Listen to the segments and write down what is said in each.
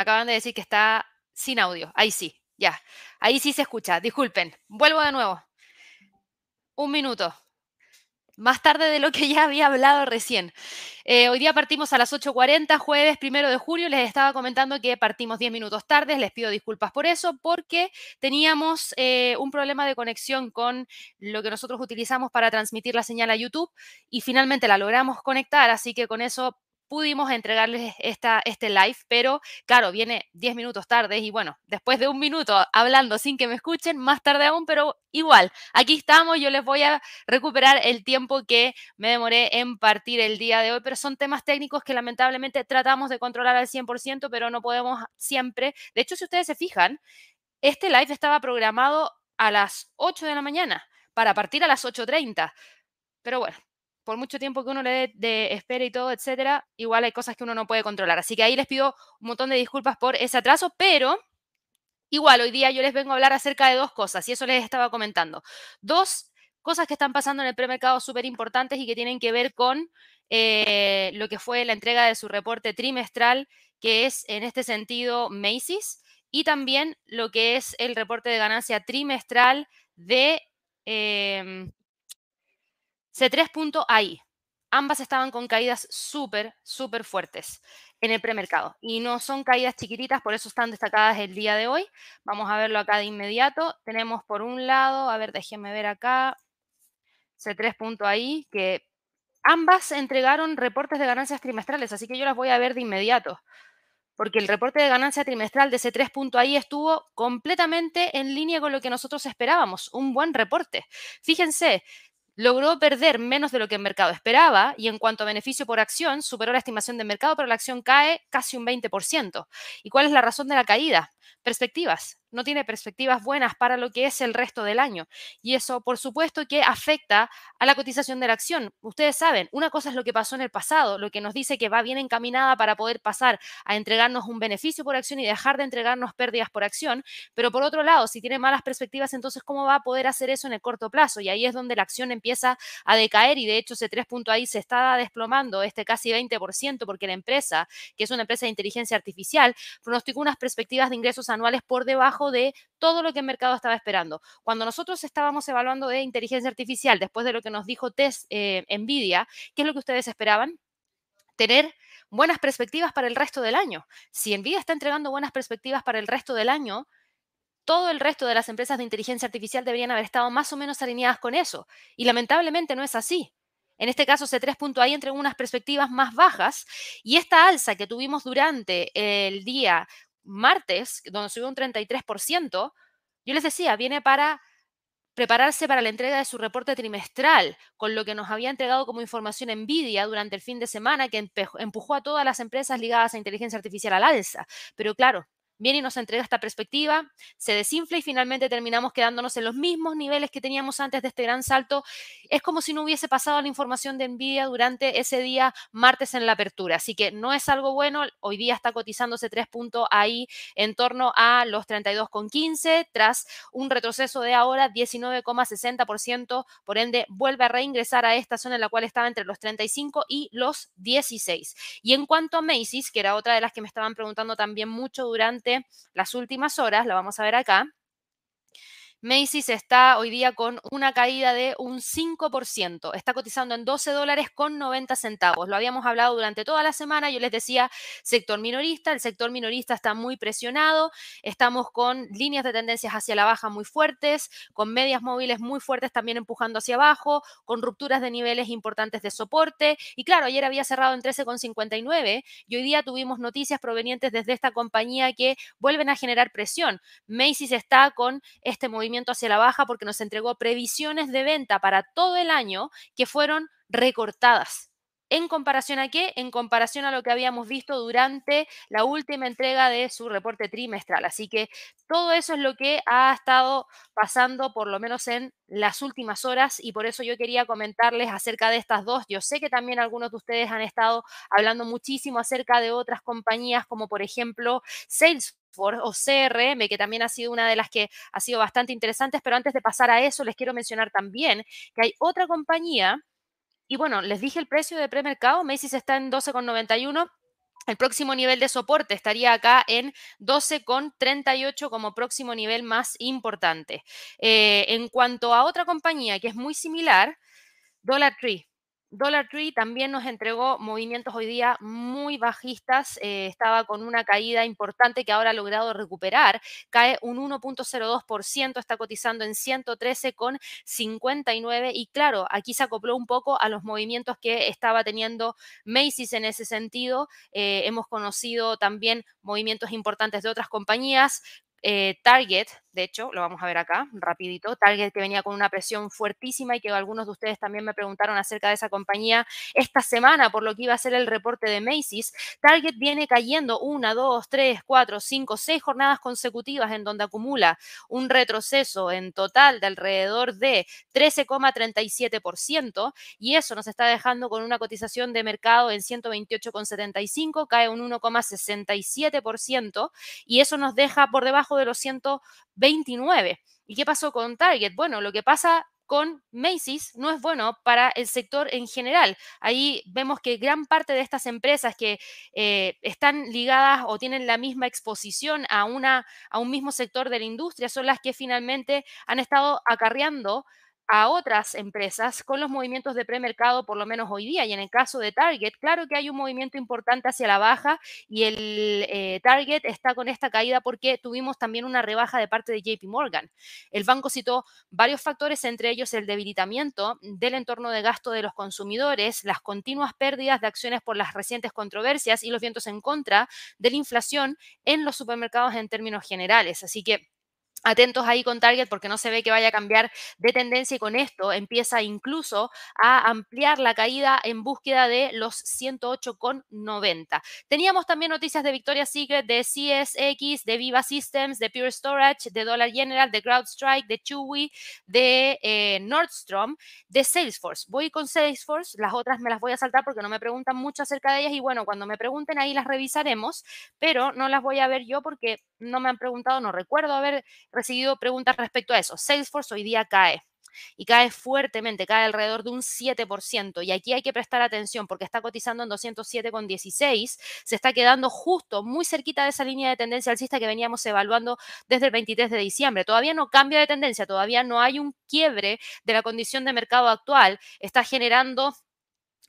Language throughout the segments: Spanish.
Acaban de decir que está sin audio. Ahí sí, ya. Ahí sí se escucha. Disculpen. Vuelvo de nuevo. Un minuto más tarde de lo que ya había hablado recién. Eh, hoy día partimos a las 8.40, jueves primero de julio. Les estaba comentando que partimos 10 minutos tarde. Les pido disculpas por eso, porque teníamos eh, un problema de conexión con lo que nosotros utilizamos para transmitir la señal a YouTube y finalmente la logramos conectar. Así que con eso pudimos entregarles esta, este live, pero claro, viene 10 minutos tarde y bueno, después de un minuto hablando sin que me escuchen, más tarde aún, pero igual, aquí estamos, yo les voy a recuperar el tiempo que me demoré en partir el día de hoy, pero son temas técnicos que lamentablemente tratamos de controlar al 100%, pero no podemos siempre. De hecho, si ustedes se fijan, este live estaba programado a las 8 de la mañana para partir a las 8.30. Pero bueno, por mucho tiempo que uno le dé de espera y todo, etcétera, igual hay cosas que uno no puede controlar. Así que ahí les pido un montón de disculpas por ese atraso, pero igual hoy día yo les vengo a hablar acerca de dos cosas y eso les estaba comentando. Dos cosas que están pasando en el premercado súper importantes y que tienen que ver con eh, lo que fue la entrega de su reporte trimestral, que es en este sentido Macy's, y también lo que es el reporte de ganancia trimestral de em, C3.ai. Ambas estaban con caídas súper, súper fuertes en el premercado. Y no son caídas chiquititas, por eso están destacadas el día de hoy. Vamos a verlo acá de inmediato. Tenemos por un lado, a ver, déjenme ver acá, C3.ai, que ambas entregaron reportes de ganancias trimestrales, así que yo las voy a ver de inmediato. Porque el reporte de ganancia trimestral de C3.ai estuvo completamente en línea con lo que nosotros esperábamos. Un buen reporte. Fíjense, logró perder menos de lo que el mercado esperaba y en cuanto a beneficio por acción, superó la estimación de mercado, pero la acción cae casi un 20%. ¿Y cuál es la razón de la caída? Perspectivas no tiene perspectivas buenas para lo que es el resto del año. Y eso, por supuesto, que afecta a la cotización de la acción. Ustedes saben, una cosa es lo que pasó en el pasado, lo que nos dice que va bien encaminada para poder pasar a entregarnos un beneficio por acción y dejar de entregarnos pérdidas por acción. Pero por otro lado, si tiene malas perspectivas, entonces, ¿cómo va a poder hacer eso en el corto plazo? Y ahí es donde la acción empieza a decaer y de hecho ese 3 punto ahí se está desplomando este casi 20% porque la empresa, que es una empresa de inteligencia artificial, pronosticó unas perspectivas de ingresos anuales por debajo de todo lo que el mercado estaba esperando. Cuando nosotros estábamos evaluando de inteligencia artificial, después de lo que nos dijo Test eh, Nvidia, ¿qué es lo que ustedes esperaban? Tener buenas perspectivas para el resto del año. Si Nvidia está entregando buenas perspectivas para el resto del año, todo el resto de las empresas de inteligencia artificial deberían haber estado más o menos alineadas con eso. Y lamentablemente no es así. En este caso, C3.ai entregó unas perspectivas más bajas y esta alza que tuvimos durante el día martes, donde subió un 33%, yo les decía, viene para prepararse para la entrega de su reporte trimestral, con lo que nos había entregado como información Nvidia durante el fin de semana, que empujó a todas las empresas ligadas a inteligencia artificial al alza. Pero claro, viene y nos entrega esta perspectiva, se desinfla y finalmente terminamos quedándonos en los mismos niveles que teníamos antes de este gran salto. Es como si no hubiese pasado la información de Nvidia durante ese día martes en la apertura. Así que no es algo bueno. Hoy día está cotizándose tres puntos ahí en torno a los 32,15 tras un retroceso de ahora 19,60%. Por ende, vuelve a reingresar a esta zona en la cual estaba entre los 35 y los 16. Y en cuanto a Macy's, que era otra de las que me estaban preguntando también mucho durante las últimas horas, la vamos a ver acá, Macy's está hoy día con una caída de un 5%. Está cotizando en 12 dólares con 90 centavos. Lo habíamos hablado durante toda la semana. Yo les decía, sector minorista. El sector minorista está muy presionado. Estamos con líneas de tendencias hacia la baja muy fuertes, con medias móviles muy fuertes también empujando hacia abajo, con rupturas de niveles importantes de soporte. Y claro, ayer había cerrado en 13,59 y hoy día tuvimos noticias provenientes desde esta compañía que vuelven a generar presión. Macy's está con este movimiento hacia la baja porque nos entregó previsiones de venta para todo el año que fueron recortadas. ¿En comparación a qué? En comparación a lo que habíamos visto durante la última entrega de su reporte trimestral. Así que todo eso es lo que ha estado pasando por lo menos en las últimas horas y por eso yo quería comentarles acerca de estas dos. Yo sé que también algunos de ustedes han estado hablando muchísimo acerca de otras compañías como por ejemplo Salesforce o CRM, que también ha sido una de las que ha sido bastante interesantes, pero antes de pasar a eso, les quiero mencionar también que hay otra compañía, y bueno, les dije el precio de premercado, Macy's está en 12,91, El próximo nivel de soporte estaría acá en 12,38 como próximo nivel más importante. Eh, en cuanto a otra compañía que es muy similar, Dollar Tree. Dollar Tree también nos entregó movimientos hoy día muy bajistas, eh, estaba con una caída importante que ahora ha logrado recuperar, cae un 1.02%, está cotizando en 113,59 y claro, aquí se acopló un poco a los movimientos que estaba teniendo Macy's en ese sentido. Eh, hemos conocido también movimientos importantes de otras compañías. Eh, Target, de hecho, lo vamos a ver acá, rapidito. Target que venía con una presión fuertísima y que algunos de ustedes también me preguntaron acerca de esa compañía esta semana por lo que iba a ser el reporte de Macy's. Target viene cayendo una, dos, tres, cuatro, cinco, seis jornadas consecutivas en donde acumula un retroceso en total de alrededor de 13,37% y eso nos está dejando con una cotización de mercado en 128,75, cae un 1,67% y eso nos deja por debajo de los 100 29. ¿Y qué pasó con Target? Bueno, lo que pasa con Macy's no es bueno para el sector en general. Ahí vemos que gran parte de estas empresas que eh, están ligadas o tienen la misma exposición a, una, a un mismo sector de la industria son las que finalmente han estado acarreando a otras empresas con los movimientos de premercado, por lo menos hoy día. Y en el caso de Target, claro que hay un movimiento importante hacia la baja y el eh, Target está con esta caída porque tuvimos también una rebaja de parte de JP Morgan. El banco citó varios factores, entre ellos el debilitamiento del entorno de gasto de los consumidores, las continuas pérdidas de acciones por las recientes controversias y los vientos en contra de la inflación en los supermercados en términos generales. Así que Atentos ahí con Target porque no se ve que vaya a cambiar de tendencia y con esto empieza incluso a ampliar la caída en búsqueda de los 108,90. Teníamos también noticias de Victoria's Secret, de CSX, de Viva Systems, de Pure Storage, de Dollar General, de CrowdStrike, de Chewy, de eh, Nordstrom, de Salesforce. Voy con Salesforce, las otras me las voy a saltar porque no me preguntan mucho acerca de ellas y bueno, cuando me pregunten ahí las revisaremos, pero no las voy a ver yo porque no me han preguntado, no recuerdo haber recibido preguntas respecto a eso. Salesforce hoy día cae y cae fuertemente, cae alrededor de un 7%. Y aquí hay que prestar atención porque está cotizando en 207,16, se está quedando justo muy cerquita de esa línea de tendencia alcista que veníamos evaluando desde el 23 de diciembre. Todavía no cambia de tendencia, todavía no hay un quiebre de la condición de mercado actual. Está generando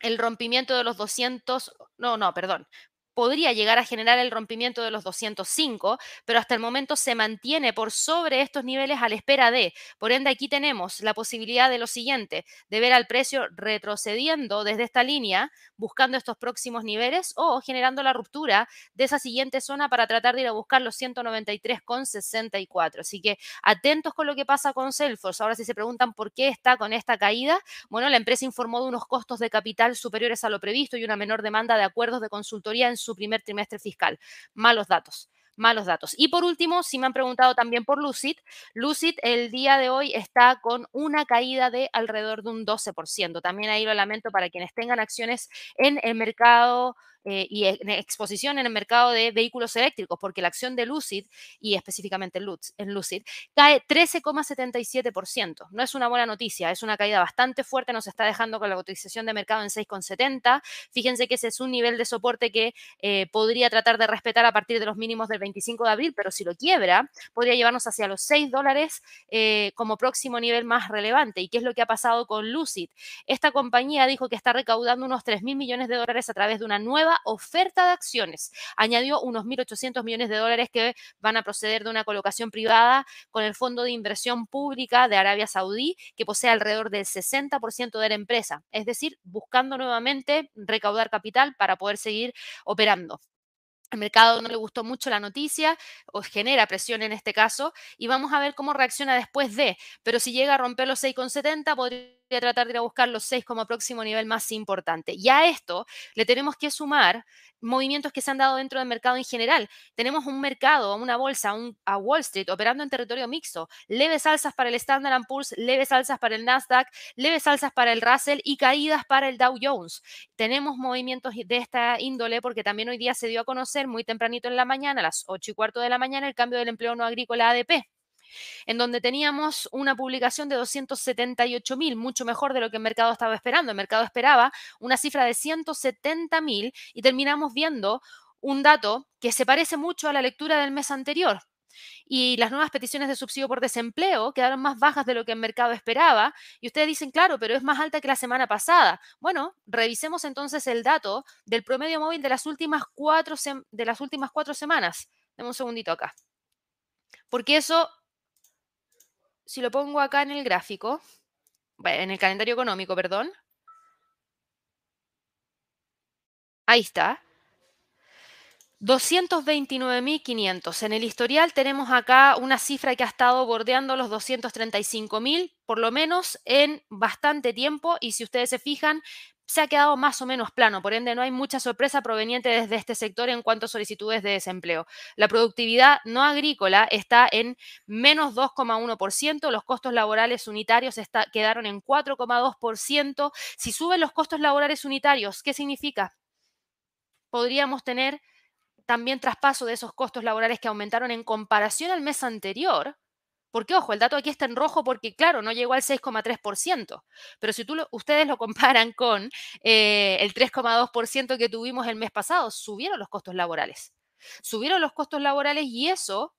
el rompimiento de los 200, no, no, perdón, podría llegar a generar el rompimiento de los 205, pero hasta el momento se mantiene por sobre estos niveles a la espera de. Por ende, aquí tenemos la posibilidad de lo siguiente, de ver al precio retrocediendo desde esta línea, buscando estos próximos niveles o generando la ruptura de esa siguiente zona para tratar de ir a buscar los 193,64. Así que atentos con lo que pasa con Salesforce. Ahora si se preguntan por qué está con esta caída, bueno, la empresa informó de unos costos de capital superiores a lo previsto y una menor demanda de acuerdos de consultoría en su primer trimestre fiscal. Malos datos malos datos. Y por último, si me han preguntado también por Lucid, Lucid el día de hoy está con una caída de alrededor de un 12%. También ahí lo lamento para quienes tengan acciones en el mercado eh, y en exposición en el mercado de vehículos eléctricos, porque la acción de Lucid, y específicamente en Lucid, cae 13,77%. No es una buena noticia, es una caída bastante fuerte, nos está dejando con la cotización de mercado en 6,70. Fíjense que ese es un nivel de soporte que eh, podría tratar de respetar a partir de los mínimos del 25 de abril, pero si lo quiebra, podría llevarnos hacia los 6 dólares eh, como próximo nivel más relevante. ¿Y qué es lo que ha pasado con Lucid? Esta compañía dijo que está recaudando unos 3 mil millones de dólares a través de una nueva oferta de acciones. Añadió unos 1.800 millones de dólares que van a proceder de una colocación privada con el Fondo de Inversión Pública de Arabia Saudí, que posee alrededor del 60% de la empresa, es decir, buscando nuevamente recaudar capital para poder seguir operando. El mercado no le gustó mucho la noticia, o genera presión en este caso, y vamos a ver cómo reacciona después de. Pero si llega a romper los 6,70, podría tratar de ir a buscar los 6 como próximo nivel más importante. Y a esto le tenemos que sumar movimientos que se han dado dentro del mercado en general. Tenemos un mercado, una bolsa, un, a Wall Street operando en territorio mixto, leves alzas para el Standard Poor's, leves alzas para el Nasdaq, leves alzas para el Russell y caídas para el Dow Jones. Tenemos movimientos de esta índole porque también hoy día se dio a conocer muy tempranito en la mañana, a las 8 y cuarto de la mañana, el cambio del empleo no agrícola ADP en donde teníamos una publicación de 278 mil, mucho mejor de lo que el mercado estaba esperando. El mercado esperaba una cifra de 170 mil y terminamos viendo un dato que se parece mucho a la lectura del mes anterior. Y las nuevas peticiones de subsidio por desempleo quedaron más bajas de lo que el mercado esperaba. Y ustedes dicen, claro, pero es más alta que la semana pasada. Bueno, revisemos entonces el dato del promedio móvil de las últimas cuatro, de las últimas cuatro semanas. Deme un segundito acá. Porque eso, si lo pongo acá en el gráfico, en el calendario económico, perdón. Ahí está. 229.500. En el historial tenemos acá una cifra que ha estado bordeando los 235.000, por lo menos en bastante tiempo. Y si ustedes se fijan, se ha quedado más o menos plano. Por ende, no hay mucha sorpresa proveniente desde este sector en cuanto a solicitudes de desempleo. La productividad no agrícola está en menos 2,1%. Los costos laborales unitarios quedaron en 4,2%. Si suben los costos laborales unitarios, ¿qué significa? Podríamos tener también traspaso de esos costos laborales que aumentaron en comparación al mes anterior, porque ojo, el dato aquí está en rojo porque, claro, no llegó al 6,3%, pero si tú ustedes lo comparan con eh, el 3,2% que tuvimos el mes pasado, subieron los costos laborales. Subieron los costos laborales y eso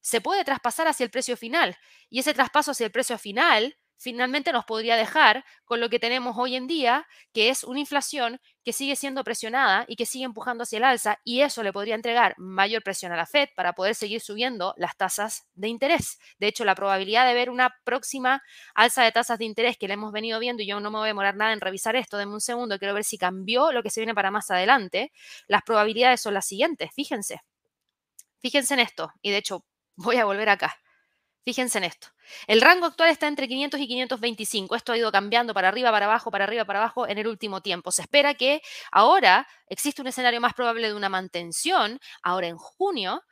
se puede traspasar hacia el precio final. Y ese traspaso hacia el precio final finalmente nos podría dejar con lo que tenemos hoy en día, que es una inflación que sigue siendo presionada y que sigue empujando hacia el alza, y eso le podría entregar mayor presión a la Fed para poder seguir subiendo las tasas de interés. De hecho, la probabilidad de ver una próxima alza de tasas de interés que le hemos venido viendo, y yo no me voy a demorar nada en revisar esto, denme un segundo, quiero ver si cambió lo que se viene para más adelante, las probabilidades son las siguientes, fíjense. Fíjense en esto, y de hecho voy a volver acá. Fíjense en esto. El rango actual está entre 500 y 525. Esto ha ido cambiando para arriba, para abajo, para arriba, para abajo en el último tiempo. Se espera que ahora existe un escenario más probable de una mantención, ahora en junio,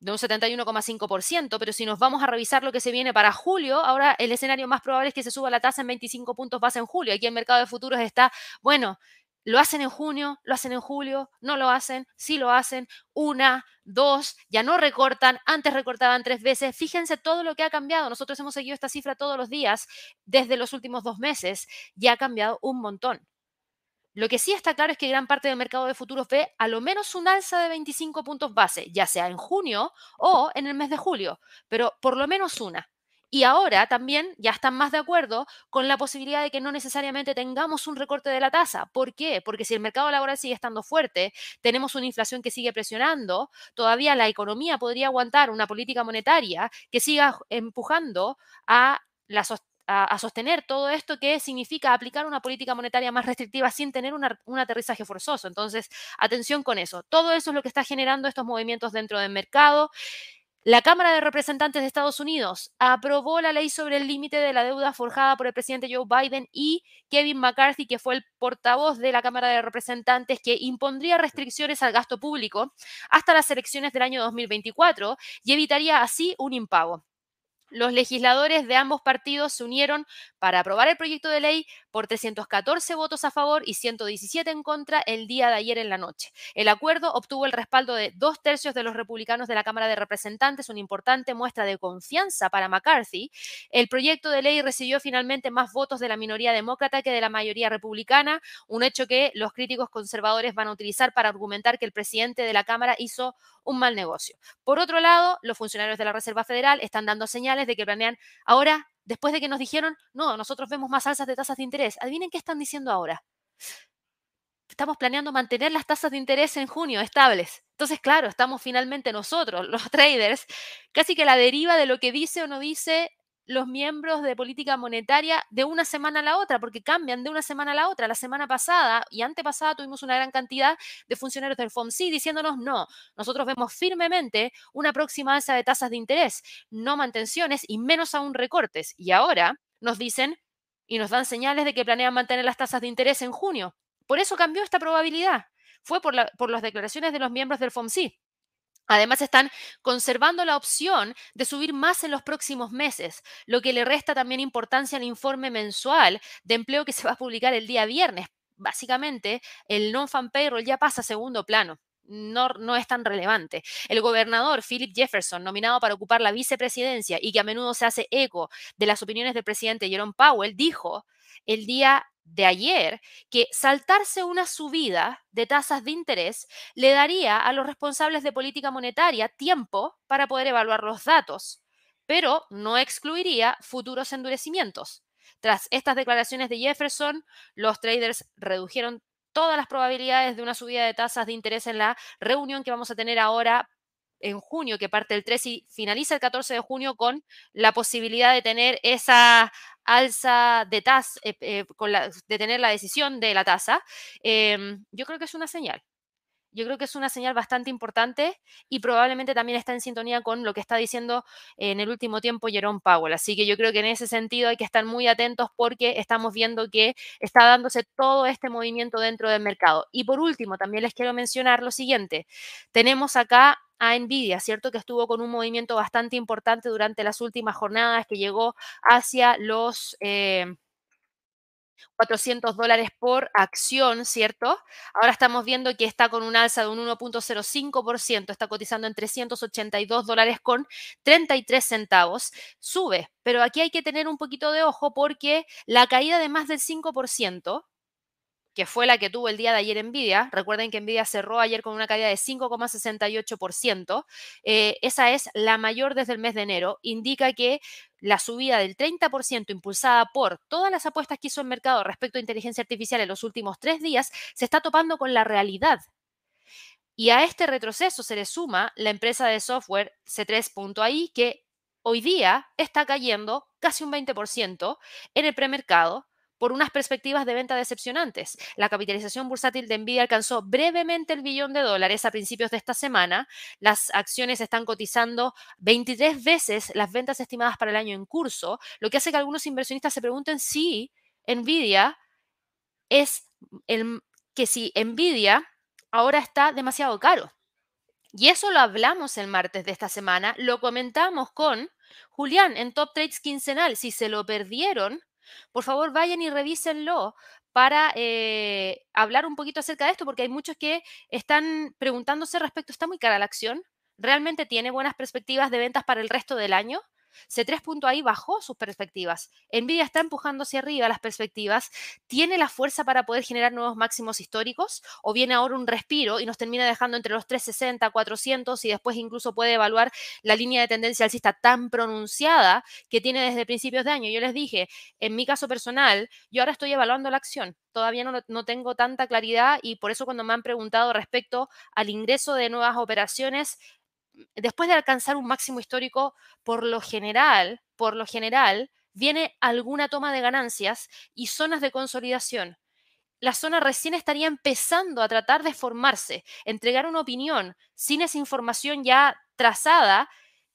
de un 71,5%, pero si nos vamos a revisar lo que se viene para julio, ahora el escenario más probable es que se suba la tasa en 25 puntos base en julio. Aquí el mercado de futuros está, bueno, lo hacen en junio, lo hacen en julio, no lo hacen, sí lo hacen, una, dos, ya no recortan, antes recortaban tres veces. Fíjense todo lo que ha cambiado. Nosotros hemos seguido esta cifra todos los días desde los últimos dos meses y ha cambiado un montón. Lo que sí está claro es que gran parte del mercado de futuros ve a lo menos un alza de 25 puntos base, ya sea en junio o en el mes de julio, pero por lo menos una. Y ahora también ya están más de acuerdo con la posibilidad de que no necesariamente tengamos un recorte de la tasa. ¿Por qué? Porque si el mercado laboral sigue estando fuerte, tenemos una inflación que sigue presionando, todavía la economía podría aguantar una política monetaria que siga empujando a sostener todo esto que significa aplicar una política monetaria más restrictiva sin tener un aterrizaje forzoso. Entonces, atención con eso. Todo eso es lo que está generando estos movimientos dentro del mercado. La Cámara de Representantes de Estados Unidos aprobó la ley sobre el límite de la deuda forjada por el presidente Joe Biden y Kevin McCarthy, que fue el portavoz de la Cámara de Representantes, que impondría restricciones al gasto público hasta las elecciones del año 2024 y evitaría así un impago. Los legisladores de ambos partidos se unieron para aprobar el proyecto de ley por 314 votos a favor y 117 en contra el día de ayer en la noche. El acuerdo obtuvo el respaldo de dos tercios de los republicanos de la Cámara de Representantes, una importante muestra de confianza para McCarthy. El proyecto de ley recibió finalmente más votos de la minoría demócrata que de la mayoría republicana, un hecho que los críticos conservadores van a utilizar para argumentar que el presidente de la Cámara hizo un mal negocio. Por otro lado, los funcionarios de la Reserva Federal están dando señales de que planean ahora, después de que nos dijeron, no, nosotros vemos más alzas de tasas de interés. Adivinen qué están diciendo ahora. Estamos planeando mantener las tasas de interés en junio estables. Entonces, claro, estamos finalmente nosotros, los traders, casi que la deriva de lo que dice o no dice los miembros de política monetaria de una semana a la otra, porque cambian de una semana a la otra. La semana pasada y antepasada tuvimos una gran cantidad de funcionarios del FOMC diciéndonos no, nosotros vemos firmemente una próxima alza de tasas de interés, no mantenciones y menos aún recortes. Y ahora nos dicen y nos dan señales de que planean mantener las tasas de interés en junio. Por eso cambió esta probabilidad. Fue por, por las declaraciones de los miembros del FOMC. Además, están conservando la opción de subir más en los próximos meses, lo que le resta también importancia al informe mensual de empleo que se va a publicar el día viernes. Básicamente, el non-fan payroll ya pasa a segundo plano. No, no, es tan relevante. El gobernador Philip Jefferson, nominado para ocupar la vicepresidencia y que a menudo se hace eco de las opiniones del presidente Jerome Powell, dijo el día de ayer que saltarse una subida de tasas de interés le daría a los responsables de política monetaria tiempo para poder evaluar los datos, pero no excluiría futuros endurecimientos. Tras estas declaraciones de Jefferson, los traders redujeron todas las probabilidades de una subida de tasas de interés en la reunión que vamos a tener ahora en junio, que parte el 3 y finaliza el 14 de junio con la posibilidad de tener esa alza de tasa, eh, eh, de tener la decisión de la tasa, em, yo creo que es una señal. Yo creo que es una señal bastante importante y probablemente también está en sintonía con lo que está diciendo en el último tiempo Jerome Powell. Así que yo creo que en ese sentido hay que estar muy atentos porque estamos viendo que está dándose todo este movimiento dentro del mercado. Y por último, también les quiero mencionar lo siguiente. Tenemos acá a Nvidia, ¿cierto? Que estuvo con un movimiento bastante importante durante las últimas jornadas, que llegó hacia los... Eh, 400 dólares por acción, ¿cierto? Ahora estamos viendo que está con un alza de un 1.05%, está cotizando en 382 dólares con 33 centavos. Sube, pero aquí hay que tener un poquito de ojo porque la caída de más del 5% que fue la que tuvo el día de ayer Nvidia, recuerden que Nvidia cerró ayer con una caída de 5,68%, eh, esa es la mayor desde el mes de enero, indica que la subida del 30% impulsada por todas las apuestas que hizo el mercado respecto a inteligencia artificial en los últimos tres días se está topando con la realidad. Y a este retroceso se le suma la empresa de software C3.ai que hoy día está cayendo casi un 20% en el premercado por unas perspectivas de venta decepcionantes. La capitalización bursátil de Nvidia alcanzó brevemente el billón de dólares a principios de esta semana. Las acciones están cotizando 23 veces las ventas estimadas para el año en curso, lo que hace que algunos inversionistas se pregunten si Nvidia es el que si Nvidia ahora está demasiado caro. Y eso lo hablamos el martes de esta semana, lo comentamos con Julián en Top Trades quincenal. Si se lo perdieron, por favor, vayan y revísenlo para eh, hablar un poquito acerca de esto, porque hay muchos que están preguntándose respecto, ¿está muy cara la acción? ¿Realmente tiene buenas perspectivas de ventas para el resto del año? C3.ai bajó sus perspectivas. Nvidia está empujando hacia arriba las perspectivas. ¿Tiene la fuerza para poder generar nuevos máximos históricos? ¿O viene ahora un respiro y nos termina dejando entre los 360, 400 y después incluso puede evaluar la línea de tendencia alcista tan pronunciada que tiene desde principios de año? Yo les dije, en mi caso personal, yo ahora estoy evaluando la acción. Todavía no, no tengo tanta claridad y por eso cuando me han preguntado respecto al ingreso de nuevas operaciones, después de alcanzar un máximo histórico, por lo general, por lo general, viene alguna toma de ganancias y zonas de consolidación. La zona recién estaría empezando a tratar de formarse, entregar una opinión sin esa información ya trazada.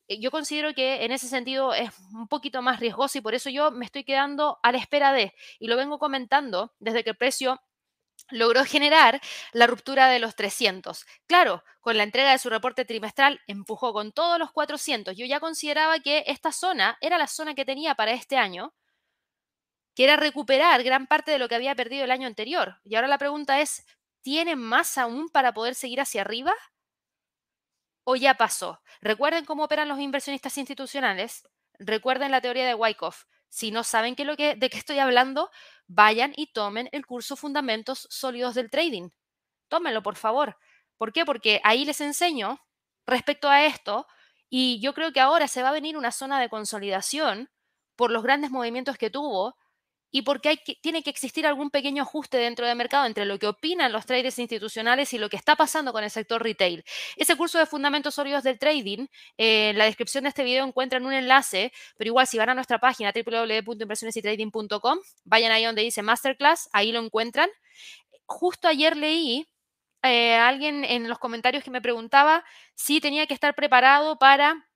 Eh, yo considero que en ese sentido es un poquito más riesgoso y por eso yo me estoy quedando a la espera de, y lo vengo comentando desde que el precio logró generar la ruptura de los 300. Claro, con la entrega de su reporte trimestral empujó con todos los 400. Yo ya consideraba que esta zona era la zona que tenía para este año, que era recuperar gran parte de lo que había perdido el año anterior. Y ahora la pregunta es, ¿tiene más aún para poder seguir hacia arriba? ¿O ya pasó? Recuerden cómo operan los inversionistas institucionales. Recuerden la teoría de Wyckoff. Si no saben qué lo de qué estoy hablando, vayan y tomen el curso Fundamentos Sólidos del Trading. Tómenlo, por favor. ¿Por qué? Porque ahí les enseño respecto a esto y yo creo que ahora se va a venir una zona de consolidación por los grandes movimientos que tuvo y porque tiene que existir algún pequeño ajuste dentro del mercado entre lo que opinan los traders institucionales y lo que está pasando con el sector retail. Ese curso de fundamentos sólidos del trading, eh, en la descripción de este video encuentran un enlace, pero igual si van a nuestra página www.inversionesytrading.com, vayan ahí donde dice Masterclass, ahí lo encuentran. Justo ayer leí eh, alguien en los comentarios que me preguntaba si tenía que estar preparado para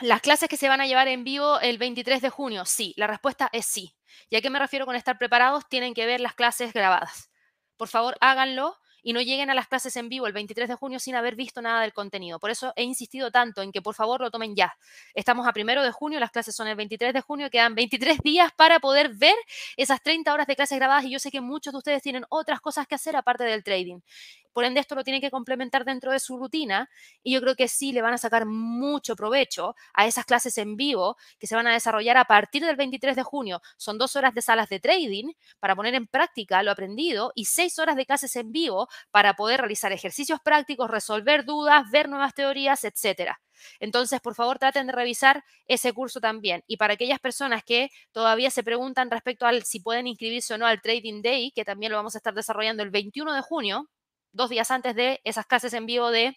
las clases que se van a llevar en vivo el 23 de junio. Sí, la respuesta es sí. ¿Y a qué me refiero con estar preparados? Tienen que ver las clases grabadas. Por favor, háganlo y no lleguen a las clases en vivo el 23 de junio sin haber visto nada del contenido. Por eso he insistido tanto en que por favor lo tomen ya. Estamos a primero de junio, las clases son el 23 de junio, quedan 23 días para poder ver esas 30 horas de clases grabadas y yo sé que muchos de ustedes tienen otras cosas que hacer aparte del trading. Por ende esto lo tiene que complementar dentro de su rutina y yo creo que sí le van a sacar mucho provecho a esas clases en vivo que se van a desarrollar a partir del 23 de junio. Son dos horas de salas de trading para poner en práctica lo aprendido y seis horas de clases en vivo para poder realizar ejercicios prácticos, resolver dudas, ver nuevas teorías, etcétera. Entonces, por favor, traten de revisar ese curso también. Y para aquellas personas que todavía se preguntan respecto al si pueden inscribirse o no al Trading Day, que también lo vamos a estar desarrollando el 21 de junio, dos días antes de esas clases en vivo del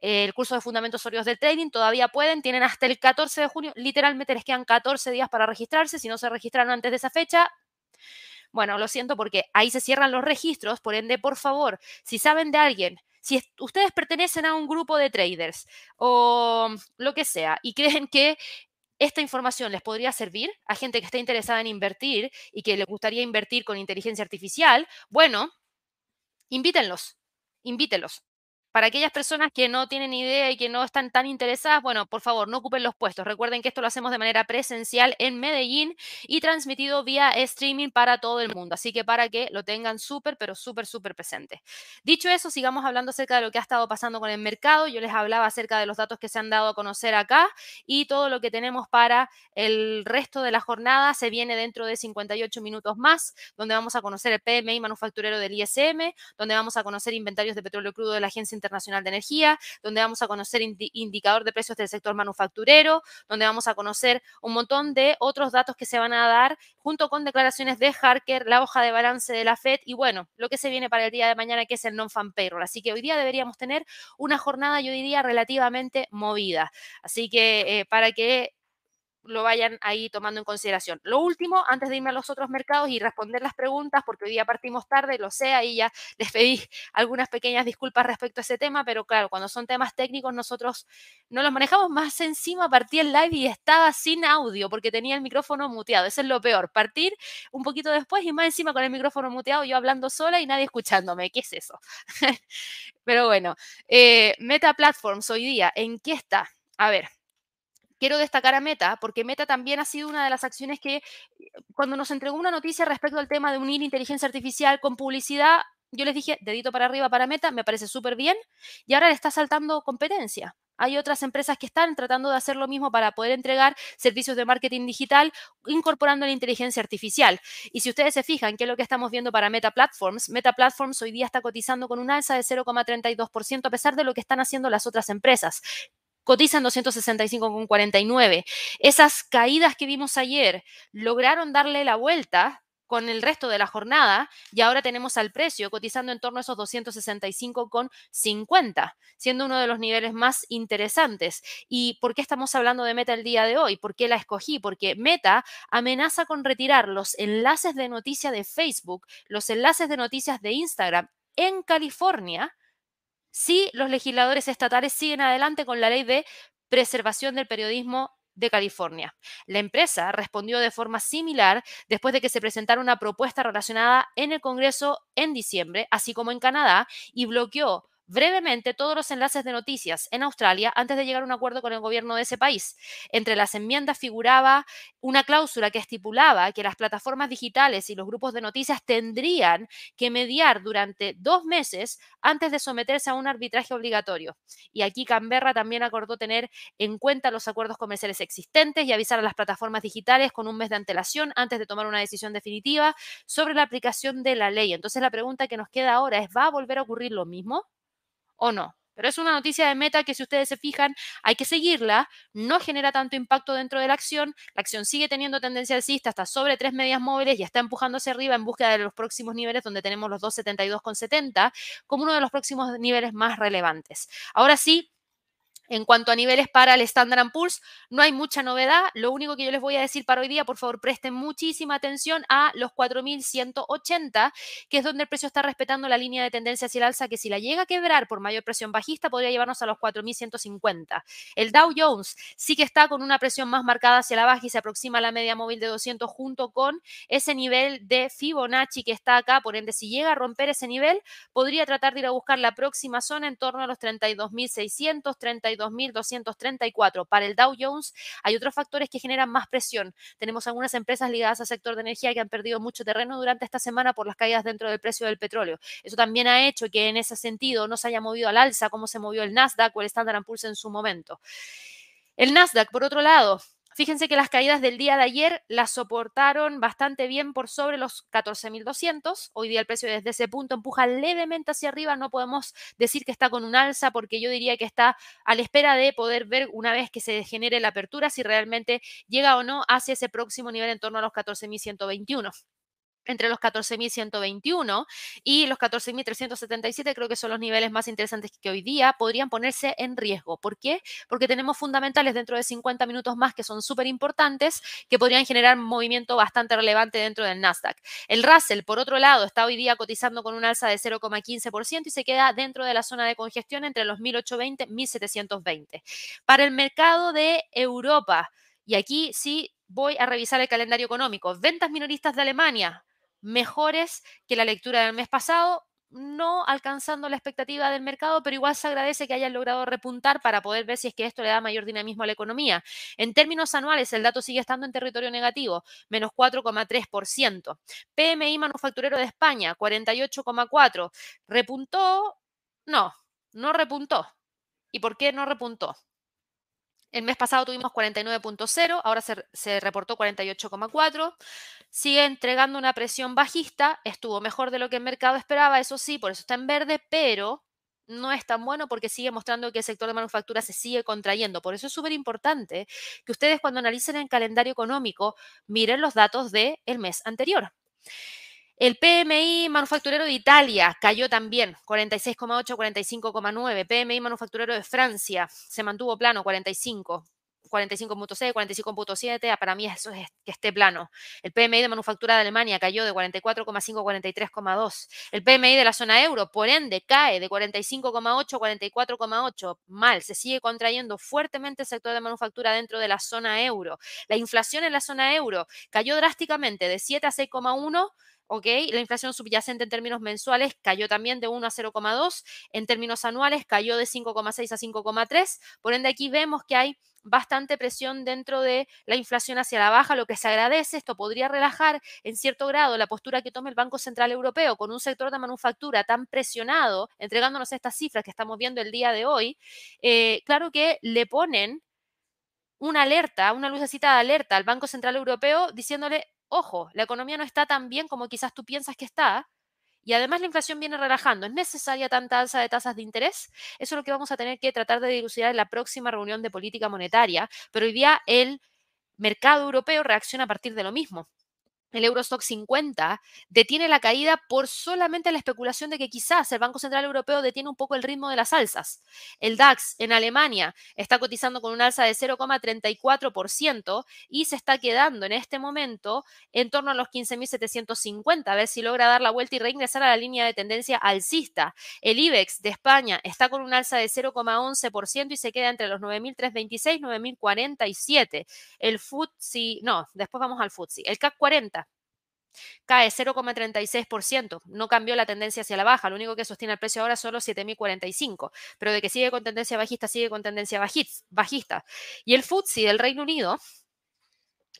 de, eh, curso de fundamentos sólidos del trading, todavía pueden, tienen hasta el 14 de junio, literalmente les quedan 14 días para registrarse, si no se registraron antes de esa fecha, bueno, lo siento porque ahí se cierran los registros, por ende, por favor, si saben de alguien si ustedes pertenecen a un grupo de traders o lo que sea y creen que esta información les podría servir a gente que está interesada en invertir y que le gustaría invertir con inteligencia artificial, bueno, invítenlos, invítenlos. Para aquellas personas que no tienen idea y que no están tan interesadas, bueno, por favor, no ocupen los puestos. Recuerden que esto lo hacemos de manera presencial en Medellín y transmitido vía streaming para todo el mundo. Así que para que lo tengan súper, pero súper, súper presente. Dicho eso, sigamos hablando acerca de lo que ha estado pasando con el mercado. Yo les hablaba acerca de los datos que se han dado a conocer acá y todo lo que tenemos para el resto de la jornada se viene dentro de 58 minutos más, donde vamos a conocer el PMI manufacturero del ISM, donde vamos a conocer inventarios de petróleo crudo de la Agencia Internacional Internacional de Energía, donde vamos a conocer indicador de precios del sector manufacturero, donde vamos a conocer un montón de otros datos que se van a dar junto con declaraciones de Harker, la hoja de balance de la Fed y bueno, lo que se viene para el día de mañana que es el non-fan payroll. Así que hoy día deberíamos tener una jornada, yo diría, relativamente movida. Así que eh, para que lo vayan ahí tomando en consideración. Lo último, antes de irme a los otros mercados y responder las preguntas, porque hoy día partimos tarde, lo sé, ahí ya les pedí algunas pequeñas disculpas respecto a ese tema, pero claro, cuando son temas técnicos nosotros no los manejamos más encima, partí el live y estaba sin audio porque tenía el micrófono muteado, eso es lo peor, partir un poquito después y más encima con el micrófono muteado, yo hablando sola y nadie escuchándome, ¿qué es eso? pero bueno, eh, Meta Platforms hoy día, ¿en qué está? A ver, quiero destacar a Meta, porque Meta también ha sido una de las acciones que cuando nos entregó una noticia respecto al tema de unir inteligencia artificial con publicidad, yo les dije, dedito para arriba para Meta, me parece súper bien, y ahora le está saltando competencia. Hay otras empresas que están tratando de hacer lo mismo para poder entregar servicios de marketing digital incorporando la inteligencia artificial. Y si ustedes se fijan, ¿qué es lo que estamos viendo para Meta Platforms? Meta Platforms hoy día está cotizando con un alza de 0,32% a pesar de lo que están haciendo las otras empresas cotizan 265,49. Esas caídas que vimos ayer lograron darle la vuelta con el resto de la jornada y ahora tenemos al precio cotizando en torno a esos 265,50, siendo uno de los niveles más interesantes. ¿Y por qué estamos hablando de Meta el día de hoy? ¿Por qué la escogí? Porque Meta amenaza con retirar los enlaces de noticia de Facebook, los enlaces de noticias de Instagram en California si los legisladores estatales siguen adelante con la ley de preservación del periodismo de California. La empresa respondió de forma similar después de que se presentara una propuesta relacionada en el Congreso en diciembre, así como en Canadá, y bloqueó brevemente todos los enlaces de noticias en Australia antes de llegar a un acuerdo con el gobierno de ese país. Entre las enmiendas figuraba una cláusula que estipulaba que las plataformas digitales y los grupos de noticias tendrían que mediar durante dos meses antes de someterse a un arbitraje obligatorio. Y aquí Canberra también acordó tener en cuenta los acuerdos comerciales existentes y avisar a las plataformas digitales con un mes de antelación antes de tomar una decisión definitiva sobre la aplicación de la ley. Entonces la pregunta que nos queda ahora es, ¿va a volver a ocurrir lo mismo? O no. Pero es una noticia de meta que si ustedes se fijan, hay que seguirla, no genera tanto impacto dentro de la acción, la acción sigue teniendo tendencia alcista hasta sobre tres medias móviles y está empujándose arriba en búsqueda de los próximos niveles donde tenemos los 272,70 como uno de los próximos niveles más relevantes. Ahora sí, en cuanto a niveles para el Standard Poor's, no hay mucha novedad. Lo único que yo les voy a decir para hoy día, por favor, presten muchísima atención a los 4.180, que es donde el precio está respetando la línea de tendencia hacia el alza, que si la llega a quebrar por mayor presión bajista, podría llevarnos a los 4.150. El Dow Jones sí que está con una presión más marcada hacia la baja y se aproxima a la media móvil de 200 junto con ese nivel de Fibonacci que está acá. Por ende, si llega a romper ese nivel, podría tratar de ir a buscar la próxima zona en torno a los 32.600, 32 52.234. Para el Dow Jones hay otros factores que generan más presión. Tenemos algunas empresas ligadas al sector de energía que han perdido mucho terreno durante esta semana por las caídas dentro del precio del petróleo. Eso también ha hecho que en ese sentido no se haya movido al alza como se movió el Nasdaq o el Standard Poor's en su momento. El Nasdaq, por otro lado, Fíjense que las caídas del día de ayer las soportaron bastante bien por sobre los 14.200. Hoy día el precio desde ese punto empuja levemente hacia arriba. No podemos decir que está con un alza porque yo diría que está a la espera de poder ver una vez que se genere la apertura si realmente llega o no hacia ese próximo nivel en torno a los 14.121 entre los 14.121 y los 14.377, creo que son los niveles más interesantes que hoy día podrían ponerse en riesgo. ¿Por qué? Porque tenemos fundamentales dentro de 50 minutos más que son súper importantes, que podrían generar movimiento bastante relevante dentro del Nasdaq. El Russell, por otro lado, está hoy día cotizando con un alza de 0,15% y se queda dentro de la zona de congestión entre los 1.820 y 1.720. Para el mercado de Europa, y aquí sí voy a revisar el calendario económico, ventas minoristas de Alemania, mejores que la lectura del mes pasado, no alcanzando la expectativa del mercado, pero igual se agradece que hayan logrado repuntar para poder ver si es que esto le da mayor dinamismo a la economía. En términos anuales, el dato sigue estando en territorio negativo, menos 4,3%. PMI manufacturero de España, 48,4%. ¿Repuntó? No, no repuntó. ¿Y por qué no repuntó? El mes pasado tuvimos 49.0, ahora se, reportó 48,4 sigue entregando una presión bajista, estuvo mejor de lo que el mercado esperaba, eso sí, por eso está en verde, pero no es tan bueno porque sigue mostrando que el sector de manufactura se sigue contrayendo. Por eso es súper importante que ustedes cuando analicen el calendario económico miren los datos del mes anterior. El PMI manufacturero de Italia cayó también, 46,8, 45,9. PMI manufacturero de Francia se mantuvo plano, 45. 45.6, 45.7, para mí eso es que esté plano. El PMI de manufactura de Alemania cayó de 44,5 a 43,2. El PMI de la zona euro, por ende, cae de 45,8 a 44,8. Mal, se sigue contrayendo fuertemente el sector de manufactura dentro de la zona euro. La inflación en la zona euro cayó drásticamente de 7 a 6,1 ¿ok? La inflación subyacente en términos mensuales cayó también de 1 a 0,2, en términos anuales cayó de 5,6 a 5,3, por ende aquí vemos que hay bastante presión dentro de la inflación hacia la baja, lo que se agradece, esto podría relajar en cierto grado la postura que tome el Banco Central Europeo con un sector de manufactura tan presionado, entregándonos estas cifras que estamos viendo el día de hoy, eh, claro que le ponen una alerta, una lucecita de alerta al Banco Central Europeo diciéndole, ojo, la economía no está tan bien como quizás tú piensas que está, y además la inflación viene relajando. ¿Es necesaria tanta alza de tasas de interés? Eso es lo que vamos a tener que tratar de dilucidar en la próxima reunión de política monetaria, pero hoy día el mercado europeo reacciona a partir de lo mismo el Eurostock 50 detiene la caída por solamente la especulación de que quizás el Banco Central Europeo detiene un poco el ritmo de las alzas. El DAX en Alemania está cotizando con un alza de 0,34% y se está quedando en este momento en torno a los 15.750, a ver si logra dar la vuelta y reingresar a la línea de tendencia alcista. El IBEX de España está con un alza de 0,11% y se queda entre los 9.326 y 9.047. El FTSE, no, después vamos al FTSE. El CAC 40 cae 0,36%. No cambió la tendencia hacia la baja. Lo único que sostiene el precio ahora son los 7.045. Pero de que sigue con tendencia bajista, sigue con tendencia bajista. Y el FTSE del Reino Unido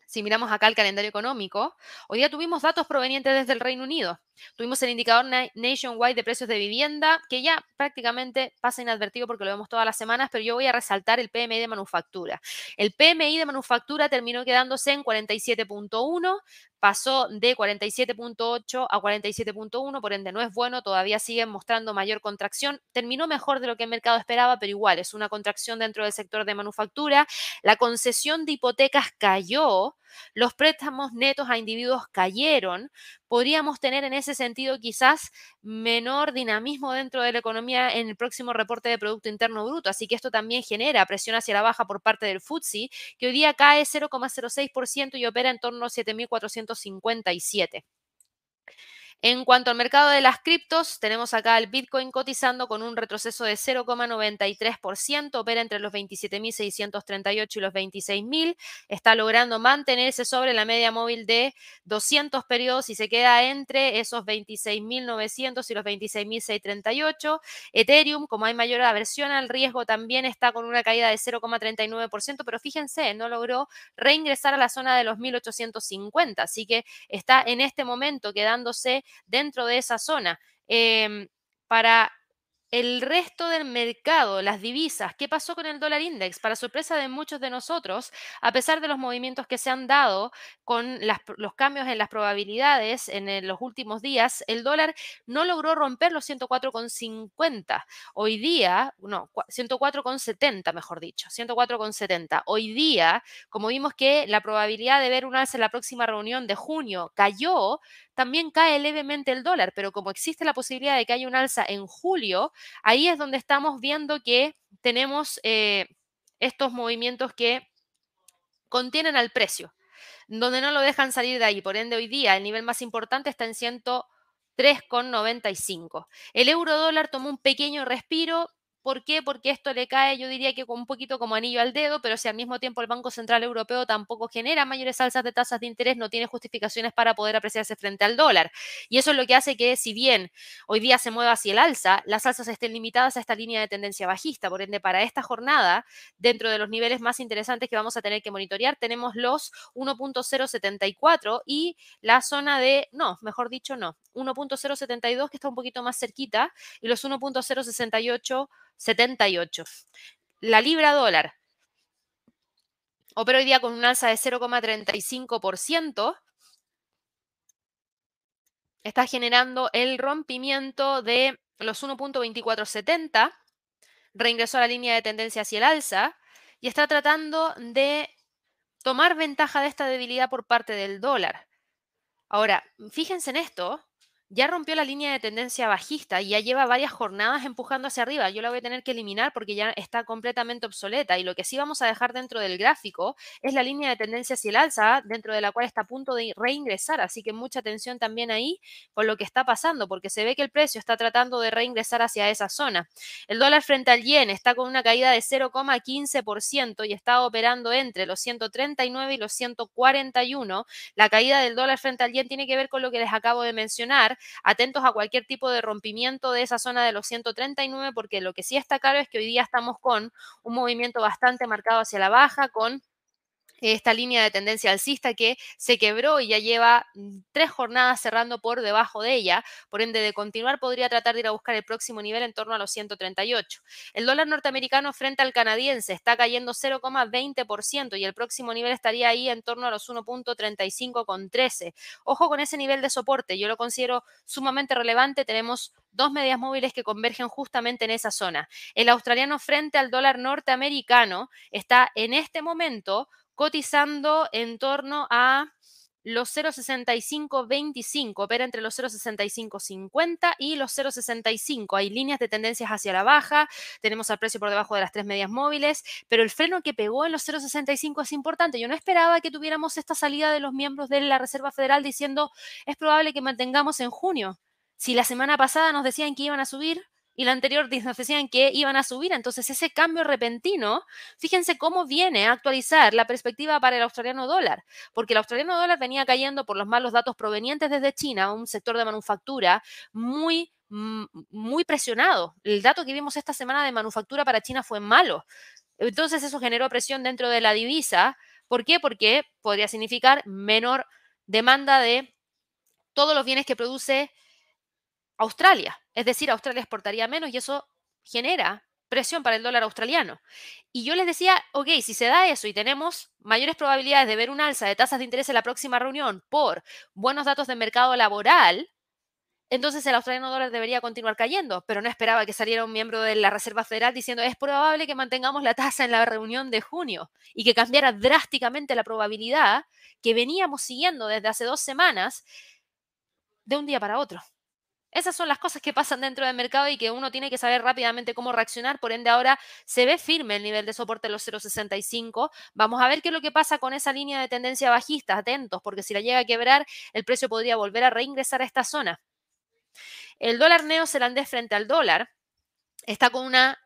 si miramos acá el calendario económico, hoy día tuvimos datos provenientes desde el Reino Unido. Tuvimos el indicador nationwide de precios de vivienda, que ya prácticamente pasa inadvertido porque lo vemos todas las semanas, pero yo voy a resaltar el PMI de manufactura. El PMI de manufactura terminó quedándose en 47.1, pasó de 47.8 a 47.1, por ende no es bueno, todavía siguen mostrando mayor contracción. Terminó mejor de lo que el mercado esperaba, pero igual es una contracción dentro del sector de manufactura. La concesión de hipotecas cayó, los préstamos netos a individuos cayeron, podríamos tener en ese sentido quizás menor dinamismo dentro de la economía en el próximo reporte de Producto Interno Bruto. Así que esto también genera presión hacia la baja por parte del FTSE, que hoy día cae 0,06% y opera en torno a 7.457. En cuanto al mercado de las criptos, tenemos acá el Bitcoin cotizando con un retroceso de 0,93%, opera entre los 27.638 y los 26.000, está logrando mantenerse sobre la media móvil de 200 periodos y se queda entre esos 26.900 y los 26.638. Ethereum, como hay mayor aversión al riesgo, también está con una caída de 0,39%, pero fíjense, no logró reingresar a la zona de los 1.850, así que está en este momento quedándose dentro de esa zona. Em, para el resto del mercado, las divisas, ¿qué pasó con el dólar index? Para sorpresa de muchos de nosotros, a pesar de los movimientos que se han dado con los cambios en las probabilidades en los últimos días, el dólar no logró romper los 104,50. Hoy día, no, 104,70 mejor dicho, 104,70. Hoy día, como vimos que la probabilidad de ver un alza en la próxima reunión de junio cayó, también cae levemente el dólar, pero como existe la posibilidad de que haya un alza en julio, ahí es donde estamos viendo que tenemos eh, estos movimientos que contienen al precio, donde no lo dejan salir de ahí. Por ende, hoy día el nivel más importante está en 103,95. El euro dólar tomó un pequeño respiro, ¿Por qué? Porque esto le cae, yo diría que con un poquito como anillo al dedo, pero si al mismo tiempo el Banco Central Europeo tampoco genera mayores alzas de tasas de interés, no tiene justificaciones para poder apreciarse frente al dólar. Y eso es lo que hace que, si bien hoy día se mueva hacia el alza, las alzas estén limitadas a esta línea de tendencia bajista. Por ende, para esta jornada, dentro de los niveles más interesantes que vamos a tener que monitorear, tenemos los 1.074 y la zona de, no, mejor dicho, no, 1.072 que está un poquito más cerquita y los 1.068 78. La libra dólar opera hoy día con un alza de 0,35%. Está generando el rompimiento de los 1.2470. Reingresó a la línea de tendencia hacia el alza y está tratando de tomar ventaja de esta debilidad por parte del dólar. Ahora, fíjense en esto, ya rompió la línea de tendencia bajista y ya lleva varias jornadas empujando hacia arriba. Yo la voy a tener que eliminar porque ya está completamente obsoleta y lo que sí vamos a dejar dentro del gráfico es la línea de tendencia hacia el alza, dentro de la cual está a punto de reingresar. Así que mucha atención también ahí con lo que está pasando porque se ve que el precio está tratando de reingresar hacia esa zona. El dólar frente al yen está con una caída de 0,15% y está operando entre los 139 y los 141. La caída del dólar frente al yen tiene que ver con lo que les acabo de mencionar atentos a cualquier tipo de rompimiento de esa zona de los 139, porque lo que sí está claro es que hoy día estamos con un movimiento bastante marcado hacia la baja, con esta línea de tendencia alcista que se quebró y ya lleva mm, tres jornadas cerrando por debajo de ella. Por ende, de continuar, podría tratar de ir a buscar el próximo nivel en torno a los 138. El dólar norteamericano frente al canadiense está cayendo 0,20% y el próximo nivel estaría ahí en torno a los 1.35 con 13. Ojo con ese nivel de soporte, yo lo considero sumamente relevante. Tenemos dos medias móviles que convergen justamente en esa zona. El australiano frente al dólar norteamericano está en este momento cotizando en torno a los 0,6525, opera entre los 0,6550 y los 0,65. Hay líneas de tendencias hacia la baja, tenemos al precio por debajo de las tres medias móviles, pero el freno que pegó en los 0,65 es importante. Yo no esperaba que tuviéramos esta salida de los miembros de la Reserva Federal diciendo es probable que mantengamos en junio. Si la semana pasada nos decían que iban a subir, y la anterior nos decían que iban a subir. Entonces, ese cambio repentino, fíjense cómo viene a actualizar la perspectiva para el australiano dólar, porque el australiano dólar venía cayendo por los malos datos provenientes desde China, un sector de manufactura muy mm, muy presionado. El dato que vimos esta semana de manufactura para China fue malo. Entonces eso generó presión dentro de la divisa. ¿Por qué? Porque podría significar menor demanda de todos los bienes que produce Australia. Es decir, Australia exportaría menos y eso genera presión para el dólar australiano. Y yo les decía, ok, si se da eso y tenemos mayores probabilidades de ver un alza de tasas de interés en la próxima reunión por buenos datos de mercado laboral, entonces el australiano dólar debería continuar cayendo, pero no esperaba que saliera un miembro de la Reserva Federal diciendo es probable que mantengamos la tasa en la reunión de junio y que cambiara drásticamente la probabilidad que veníamos siguiendo desde hace dos semanas de un día para otro. Esas son las cosas que pasan dentro del mercado y que uno tiene que saber rápidamente cómo reaccionar. Por ende, ahora se ve firme el nivel de soporte de los 0,65. Vamos a ver qué es lo que pasa con esa línea de tendencia bajista. Atentos, porque si la llega a quebrar, el precio podría volver a reingresar a esta zona. El dólar neozelandés frente al dólar está con una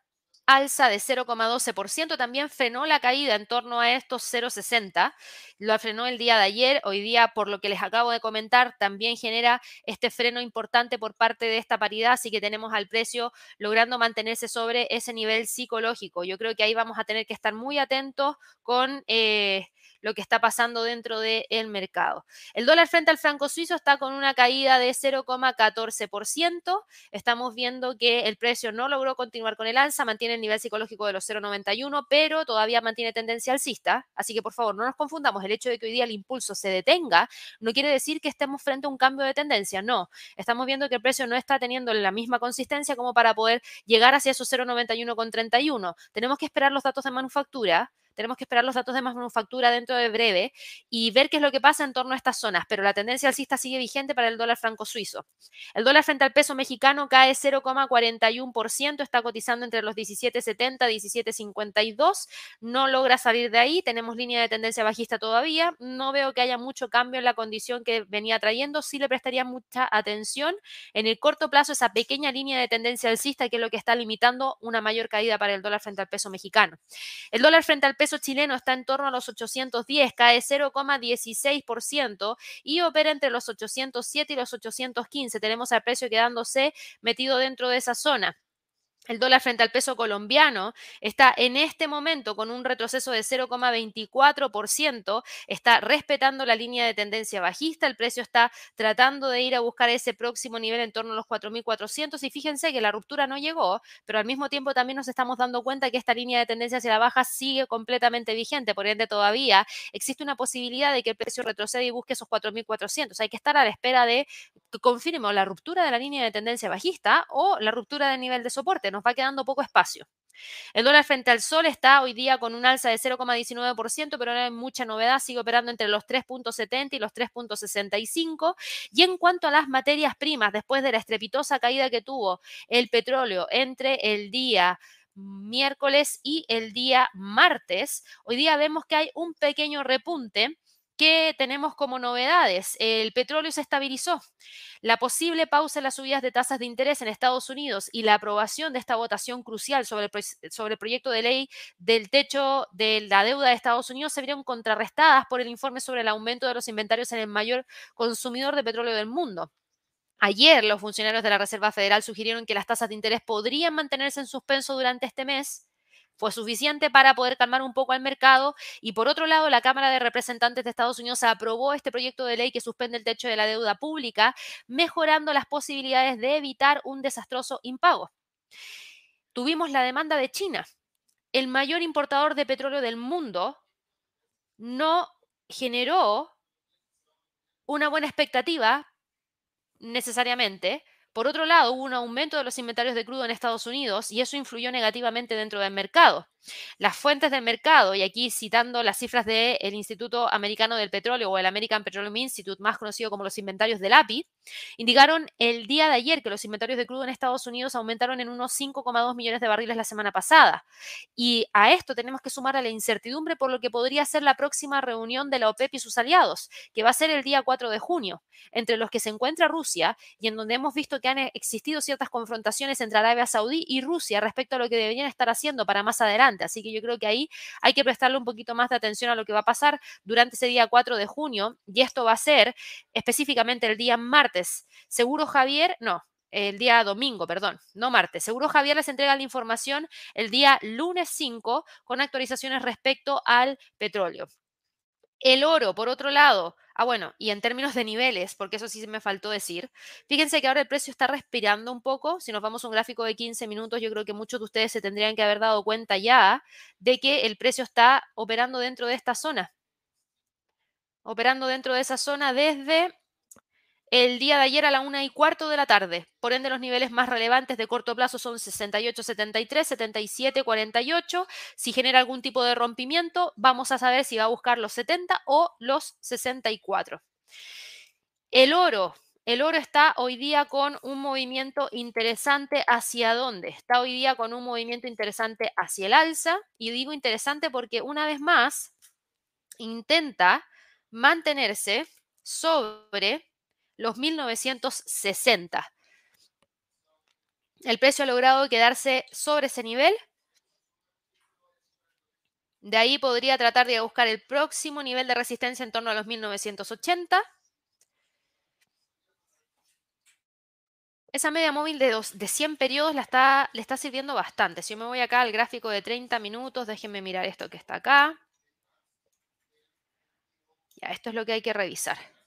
alza de 0,12%, también frenó la caída en torno a estos 0,60, lo frenó el día de ayer, hoy día por lo que les acabo de comentar también genera este freno importante por parte de esta paridad, así que tenemos al precio logrando mantenerse sobre ese nivel psicológico. Yo creo que ahí vamos a tener que estar muy atentos con... Eh, lo que está pasando dentro del mercado. El dólar frente al franco suizo está con una caída de 0,14%. Estamos viendo que el precio no logró continuar con el alza, mantiene el nivel psicológico de los 0,91, pero todavía mantiene tendencia alcista. Así que por favor, no nos confundamos. El hecho de que hoy día el impulso se detenga no quiere decir que estemos frente a un cambio de tendencia. No, estamos viendo que el precio no está teniendo la misma consistencia como para poder llegar hacia esos 0,91,31. Tenemos que esperar los datos de manufactura tenemos que esperar los datos de manufactura dentro de breve y ver qué es lo que pasa en torno a estas zonas, pero la tendencia alcista sigue vigente para el dólar franco suizo. El dólar frente al peso mexicano cae 0,41%, está cotizando entre los 17.70 y 17.52, no logra salir de ahí, tenemos línea de tendencia bajista todavía, no veo que haya mucho cambio en la condición que venía trayendo, sí le prestaría mucha atención en el corto plazo esa pequeña línea de tendencia alcista que es lo que está limitando una mayor caída para el dólar frente al peso mexicano. El dólar frente al peso chileno está en torno a los 810, cae 0,16% y opera entre los 807 y los 815. Tenemos al precio quedándose metido dentro de esa zona. El dólar frente al peso colombiano está en este momento con un retroceso de 0,24%, está respetando la línea de tendencia bajista, el precio está tratando de ir a buscar ese próximo nivel en torno a los 4.400 y fíjense que la ruptura no llegó, pero al mismo tiempo también nos estamos dando cuenta que esta línea de tendencia hacia la baja sigue completamente vigente, por ende todavía existe una posibilidad de que el precio retroceda y busque esos 4.400. Hay que estar a la espera de que confirme la ruptura de la línea de tendencia bajista o la ruptura del nivel de soporte nos va quedando poco espacio. El dólar frente al sol está hoy día con un alza de 0,19%, pero no hay mucha novedad, sigue operando entre los 3.70 y los 3.65. Y en cuanto a las materias primas, después de la estrepitosa caída que tuvo el petróleo entre el día miércoles y el día martes, hoy día vemos que hay un pequeño repunte ¿Qué tenemos como novedades? El petróleo se estabilizó. La posible pausa en las subidas de tasas de interés en Estados Unidos y la aprobación de esta votación crucial sobre el, proyecto de ley del techo de la deuda de Estados Unidos se vieron contrarrestadas por el informe sobre el aumento de los inventarios en el mayor consumidor de petróleo del mundo. Ayer los funcionarios de la Reserva Federal sugirieron que las tasas de interés podrían mantenerse en suspenso durante este mes fue suficiente para poder calmar un poco al mercado. Y por otro lado, la Cámara de Representantes de Estados Unidos aprobó este proyecto de ley que suspende el techo de la deuda pública, mejorando las posibilidades de evitar un desastroso impago. Tuvimos la demanda de China. El mayor importador de petróleo del mundo no generó una buena expectativa necesariamente por otro lado, hubo un aumento de los inventarios de crudo en Estados Unidos y eso influyó negativamente dentro del mercado. Las fuentes del mercado, y aquí citando las cifras del Instituto Americano del Petróleo o el American Petroleum Institute, más conocido como los inventarios del API, indicaron el día de ayer que los inventarios de crudo en Estados Unidos aumentaron en unos 5,2 millones de barriles la semana pasada. Y a esto tenemos que sumar a la incertidumbre por lo que podría ser la próxima reunión de la OPEP y sus aliados, que va a ser el día 4 de junio, entre los que se encuentra Rusia y en donde hemos visto que han existido ciertas confrontaciones entre Arabia Saudí y Rusia respecto a lo que deberían estar haciendo para más adelante. Así que yo creo que ahí hay que prestarle un poquito más de atención a lo que va a pasar durante ese día 4 de junio y esto va a ser específicamente el día martes Seguro Javier, no, el día domingo, perdón, no martes. Seguro Javier les entrega la información el día lunes 5 con actualizaciones respecto al petróleo. El oro, por otro lado, ah bueno, y en términos de niveles, porque eso sí me faltó decir, fíjense que ahora el precio está respirando un poco, si nos vamos a un gráfico de 15 minutos, yo creo que muchos de ustedes se tendrían que haber dado cuenta ya de que el precio está operando dentro de esta zona, operando dentro de esa zona desde el día de ayer a la una y cuarto de la tarde. Por ende, los niveles más relevantes de corto plazo son 68.73, 77.48. Si genera algún tipo de rompimiento, vamos a saber si va a buscar los 70 o los 64. El oro. El oro está hoy día con un movimiento interesante hacia dónde? Está hoy día con un movimiento interesante hacia el alza. Y digo interesante porque una vez más intenta mantenerse sobre los 1960. El precio ha logrado quedarse sobre ese nivel. De ahí podría tratar de buscar el próximo nivel de resistencia en torno a los 1980. Esa media móvil de, de 100 periodos la está, le está sirviendo bastante. Si yo me voy acá al gráfico de 30 minutos, déjenme mirar esto que está acá. Ya, esto es lo que hay que revisar.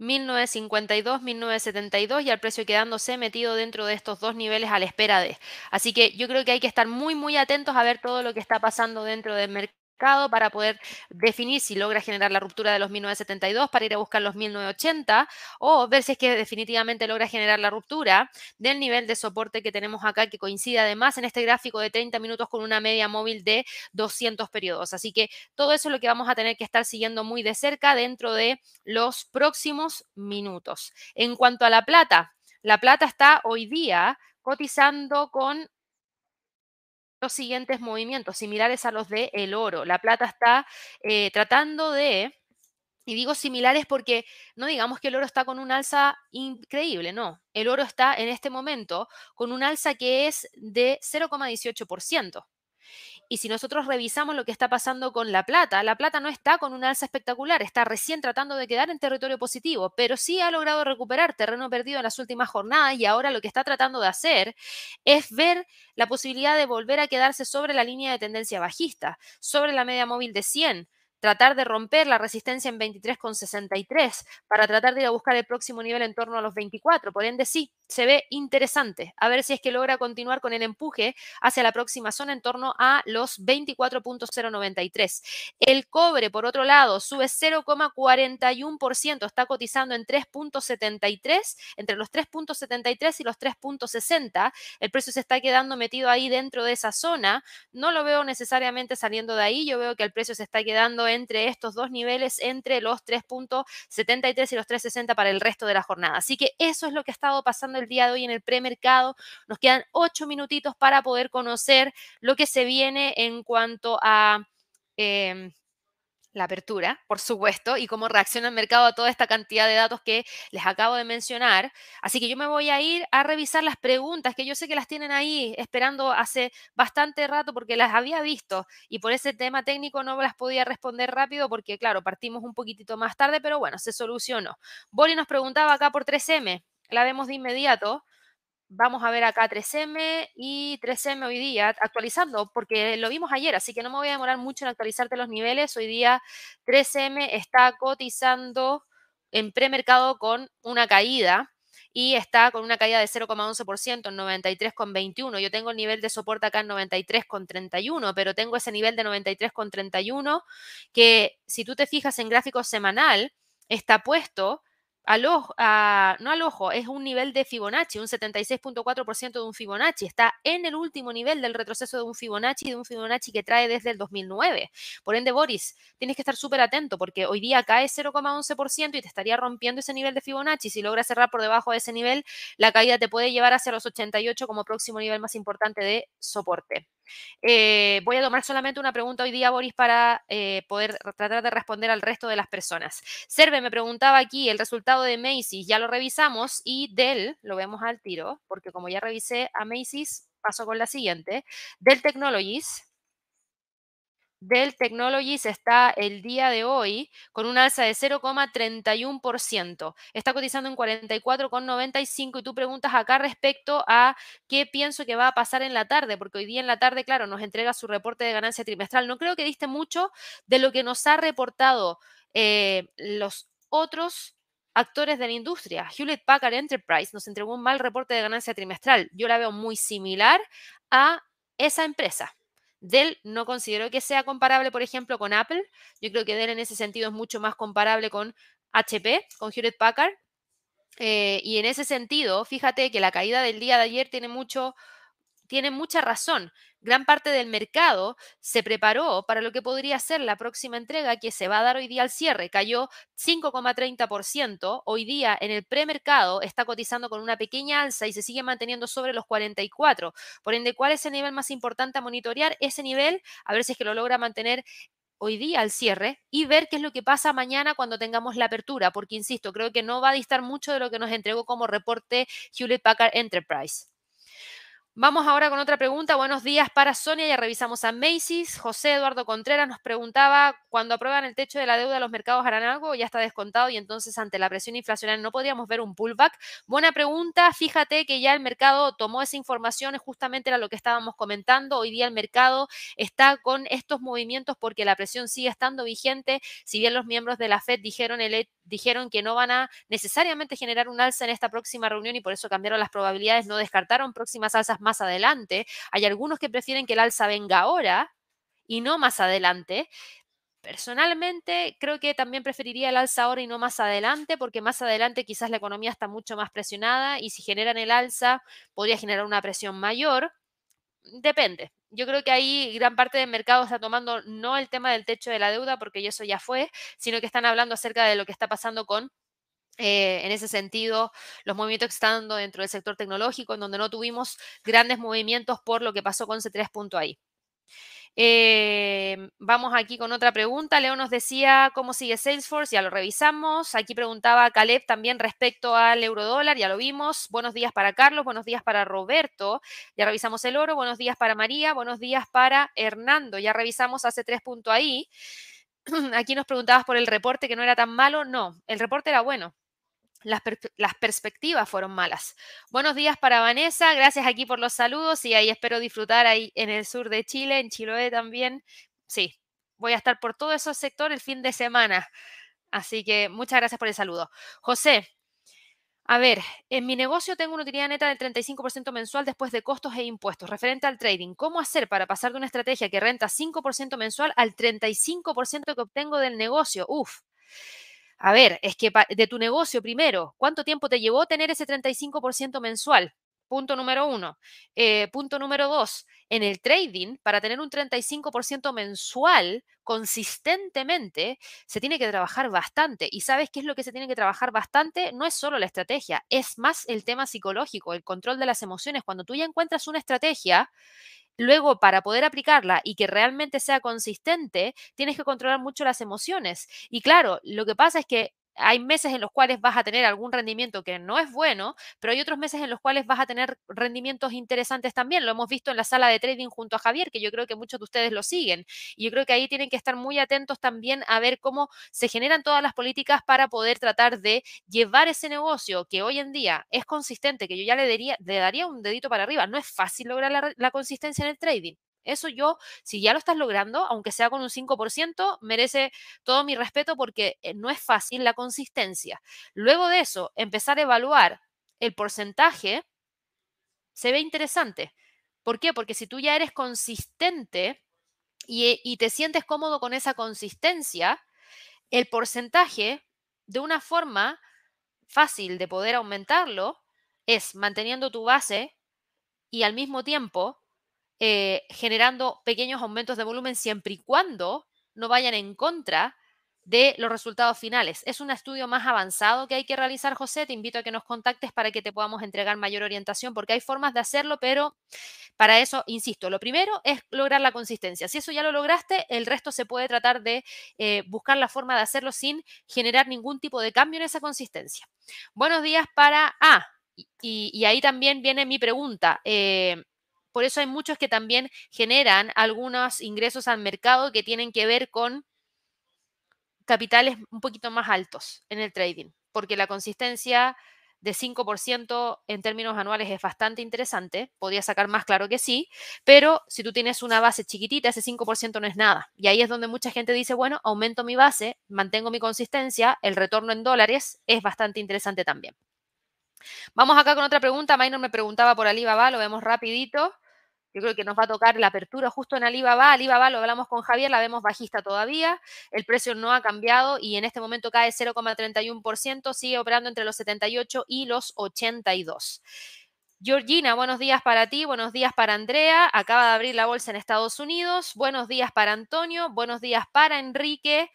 1952, 1972 y al precio quedándose metido dentro de estos dos niveles a la espera de. Así que yo creo que hay que estar muy, muy atentos a ver todo lo que está pasando dentro del mercado para poder definir si logra generar la ruptura de los 1972 para ir a buscar los 1980 o ver si es que definitivamente logra generar la ruptura del nivel de soporte que tenemos acá que coincide además en este gráfico de 30 minutos con una media móvil de 200 periodos. Así que todo eso es lo que vamos a tener que estar siguiendo muy de cerca dentro de los próximos minutos. En cuanto a la plata, la plata está hoy día cotizando con los siguientes movimientos similares a los de el oro. La plata está eh, tratando de, y digo similares porque no digamos que el oro está con un alza increíble, no. El oro está en este momento con un alza que es de 0,18%. Y si nosotros revisamos lo que está pasando con la plata, la plata no está con un alza espectacular, está recién tratando de quedar en territorio positivo, pero sí ha logrado recuperar terreno perdido en las últimas jornadas y ahora lo que está tratando de hacer es ver la posibilidad de volver a quedarse sobre la línea de tendencia bajista, sobre la media móvil de 100 tratar de romper la resistencia en 23,63 para tratar de ir a buscar el próximo nivel en torno a los 24. Por ende, sí, se ve interesante. A ver si es que logra continuar con el empuje hacia la próxima zona en torno a los 24.093. El cobre, por otro lado, sube 0,41%, está cotizando en 3.73, entre los 3.73 y los 3.60. El precio se está quedando metido ahí dentro de esa zona. No lo veo necesariamente saliendo de ahí. Yo veo que el precio se está quedando entre estos dos niveles, entre los 3.73 y los 3.60 para el resto de la jornada. Así que eso es lo que ha estado pasando el día de hoy en el premercado. Nos quedan ocho minutitos para poder conocer lo que se viene en cuanto a... Em, la apertura, por supuesto, y cómo reacciona el mercado a toda esta cantidad de datos que les acabo de mencionar. Así que yo me voy a ir a revisar las preguntas, que yo sé que las tienen ahí esperando hace bastante rato porque las había visto y por ese tema técnico no las podía responder rápido porque, claro, partimos un poquitito más tarde, pero bueno, se solucionó. Boli nos preguntaba acá por 3M, la vemos de inmediato vamos a ver acá 3M y 3M hoy día actualizando, porque lo vimos ayer, así que no me voy a demorar mucho en actualizarte los niveles. Hoy día 3M está cotizando en premercado con una caída y está con una caída de 0,11% en 93,21. Yo tengo el nivel de soporte acá en 93,31, pero tengo ese nivel de 93,31 que si tú te fijas en gráfico semanal, está puesto al ojo, no al ojo, es un nivel de Fibonacci, un 76.4% de un Fibonacci. Está en el último nivel del retroceso de un Fibonacci, de un Fibonacci que trae desde el 2009. Por ende, Boris, tienes que estar súper atento porque hoy día cae 0,11% y te estaría rompiendo ese nivel de Fibonacci. Si logras cerrar por debajo de ese nivel, la caída te puede llevar hacia los 88 como próximo nivel más importante de soporte. Eh, voy a tomar solamente una pregunta hoy día, Boris, para eh, poder tratar de responder al resto de las personas. Serve me preguntaba aquí el resultado de Macy's, ya lo revisamos y Dell, lo vemos al tiro, porque como ya revisé a Macy's, paso con la siguiente. Dell Technologies Dell Technologies está el día de hoy con un alza de 0,31%. Está cotizando en 44,95 y tú preguntas acá respecto a qué pienso que va a pasar en la tarde, porque hoy día en la tarde, claro, nos entrega su reporte de ganancia trimestral. No creo que diste mucho de lo que nos ha reportado eh, los otros actores de la industria. Hewlett Packard Enterprise nos entregó un mal reporte de ganancia trimestral. Yo la veo muy similar a esa empresa. Dell no considero que sea comparable, por ejemplo, con Apple. Yo creo que Dell en ese sentido es mucho más comparable con HP, con Hewlett Packard. Eh, y en ese sentido, fíjate que la caída del día de ayer tiene mucho, tiene mucha razón. Gran parte del mercado se preparó para lo que podría ser la próxima entrega que se va a dar hoy día al cierre. Cayó 5,30%. Hoy día en el premercado está cotizando con una pequeña alza y se sigue manteniendo sobre los 44. Por ende, ¿cuál es el nivel más importante a monitorear? Ese nivel, a ver si es que lo logra mantener hoy día al cierre y ver qué es lo que pasa mañana cuando tengamos la apertura, porque insisto, creo que no va a distar mucho de lo que nos entregó como reporte Hewlett Packard Enterprise. Vamos ahora con otra pregunta. Buenos días para Sonia. Ya revisamos a Macy's. José Eduardo Contreras nos preguntaba, cuando aprueban el techo de la deuda, ¿los mercados harán algo? Ya está descontado y entonces ante la presión inflacionaria no podríamos ver un pullback. Buena pregunta. Fíjate que ya el mercado tomó esa información, justamente era lo que estábamos comentando. Hoy día el mercado está con estos movimientos porque la presión sigue estando vigente. Si bien los miembros de la Fed dijeron, el, dijeron que no van a necesariamente generar un alza en esta próxima reunión y por eso cambiaron las probabilidades, no descartaron próximas alzas más adelante. Hay algunos que prefieren que el alza venga ahora y no más adelante. Personalmente, creo que también preferiría el alza ahora y no más adelante, porque más adelante quizás la economía está mucho más presionada y si generan el alza podría generar una presión mayor. Depende. Yo creo que ahí gran parte del mercado está tomando no el tema del techo de la deuda, porque eso ya fue, sino que están hablando acerca de lo que está pasando con eh, en ese sentido, los movimientos que están dando dentro del sector tecnológico, en donde no tuvimos grandes movimientos por lo que pasó con C3.ai. Eh, vamos aquí con otra pregunta. Leo nos decía cómo sigue Salesforce, ya lo revisamos. Aquí preguntaba Caleb también respecto al euro dólar, ya lo vimos. Buenos días para Carlos, buenos días para Roberto, ya revisamos el oro. Buenos días para María, buenos días para Hernando, ya revisamos hace 3.ai. Aquí nos preguntabas por el reporte que no era tan malo. No, el reporte era bueno las, perspectivas fueron malas. Buenos días para Vanessa, gracias aquí por los saludos y ahí espero disfrutar ahí en el sur de Chile, en Chiloé también. Sí, voy a estar por todo ese sector el fin de semana. Así que muchas gracias por el saludo. José, a ver, en mi negocio tengo una utilidad neta del 35% mensual después de costos e impuestos. Referente al trading, ¿cómo hacer para pasar de una estrategia que renta 5% mensual al 35% que obtengo del negocio? Uf. A ver, es que de tu negocio primero, ¿cuánto tiempo te llevó tener ese 35% mensual? Punto número uno. Eh, punto número dos, en el trading, para tener un 35% mensual consistentemente, se tiene que trabajar bastante. ¿Y sabes qué es lo que se tiene que trabajar bastante? No es solo la estrategia, es más el tema psicológico, el control de las emociones. Cuando tú ya encuentras una estrategia, Luego, para poder aplicarla y que realmente sea consistente, tienes que controlar mucho las emociones. Y claro, lo que pasa es que hay meses en los cuales vas a tener algún rendimiento que no es bueno, pero hay otros meses en los cuales vas a tener rendimientos interesantes también. Lo hemos visto en la sala de trading junto a Javier, que yo creo que muchos de ustedes lo siguen. Y yo creo que ahí tienen que estar muy atentos también a ver cómo se generan todas las políticas para poder tratar de llevar ese negocio que hoy en día es consistente, que yo ya le, daría, le daría un dedito para arriba. No es fácil lograr la, la consistencia en el trading. Eso yo, si ya lo estás logrando, aunque sea con un 5%, merece todo mi respeto porque eh, no es fácil la consistencia. Luego de eso, empezar a evaluar el porcentaje se ve interesante. ¿Por qué? Porque si tú ya eres consistente y, y te sientes cómodo con esa consistencia, el porcentaje, de una forma fácil de poder aumentarlo, es manteniendo tu base y al mismo tiempo eh, generando pequeños aumentos de volumen siempre y cuando no vayan en contra de los resultados finales. Es un estudio más avanzado que hay que realizar, José. Te invito a que nos contactes para que te podamos entregar mayor orientación, porque hay formas de hacerlo, pero para eso, insisto, lo primero es lograr la consistencia. Si eso ya lo lograste, el resto se puede tratar de eh, buscar la forma de hacerlo sin generar ningún tipo de cambio en esa consistencia. Buenos días para... Ah, y, ahí también viene mi pregunta. Eh, por eso hay muchos que también generan algunos ingresos al mercado que tienen que ver con capitales un poquito más altos en el trading, porque la consistencia de 5% en términos anuales es bastante interesante, podría sacar más claro que sí, pero si tú tienes una base chiquitita, ese 5% no es nada. Y ahí es donde mucha gente dice, bueno, aumento mi base, mantengo mi consistencia, el retorno en dólares es bastante interesante también. Vamos acá con otra pregunta. Minor me preguntaba por Alibaba, lo vemos rapidito. Yo creo que nos va a tocar la apertura justo en Alibaba. Alibaba, lo hablamos con Javier, la vemos bajista todavía. El precio no ha cambiado y en este momento cae 0,31%, sigue operando entre los 78 y los 82. Georgina, buenos días para ti, buenos días para Andrea. Acaba de abrir la bolsa en Estados Unidos. Buenos días para Antonio, buenos días para Enrique.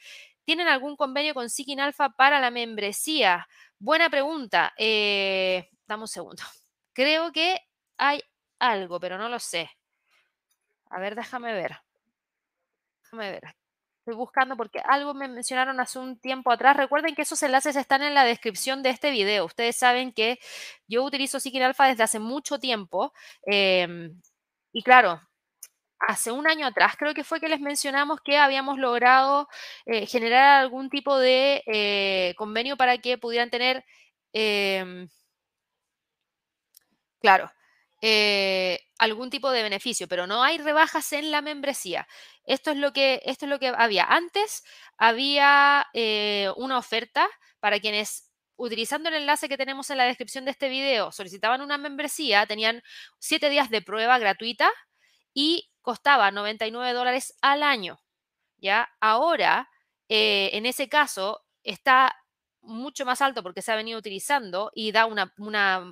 ¿Tienen algún convenio con Seeking Alpha para la membresía? Buena pregunta. Eh, dame un segundo. Creo que hay algo, pero no lo sé. A ver, déjame ver. Déjame ver. Estoy buscando porque algo me mencionaron hace un tiempo atrás. Recuerden que esos enlaces están en la descripción de este video. Ustedes saben que yo utilizo Seeking Alpha desde hace mucho tiempo. em, y claro, hace un año atrás creo que fue que les mencionamos que habíamos logrado eh, generar algún tipo de eh, convenio para que pudieran tener, em, claro, eh, algún tipo de beneficio, pero no hay rebajas en la membresía. Esto es lo que, esto es lo que había. Antes había una oferta para quienes, utilizando el enlace que tenemos en la descripción de este video, solicitaban una membresía, tenían siete días de prueba gratuita y costaba 99 dólares al año. ¿ya? Ahora, eh, en ese caso, está mucho más alto porque se ha venido utilizando y da una,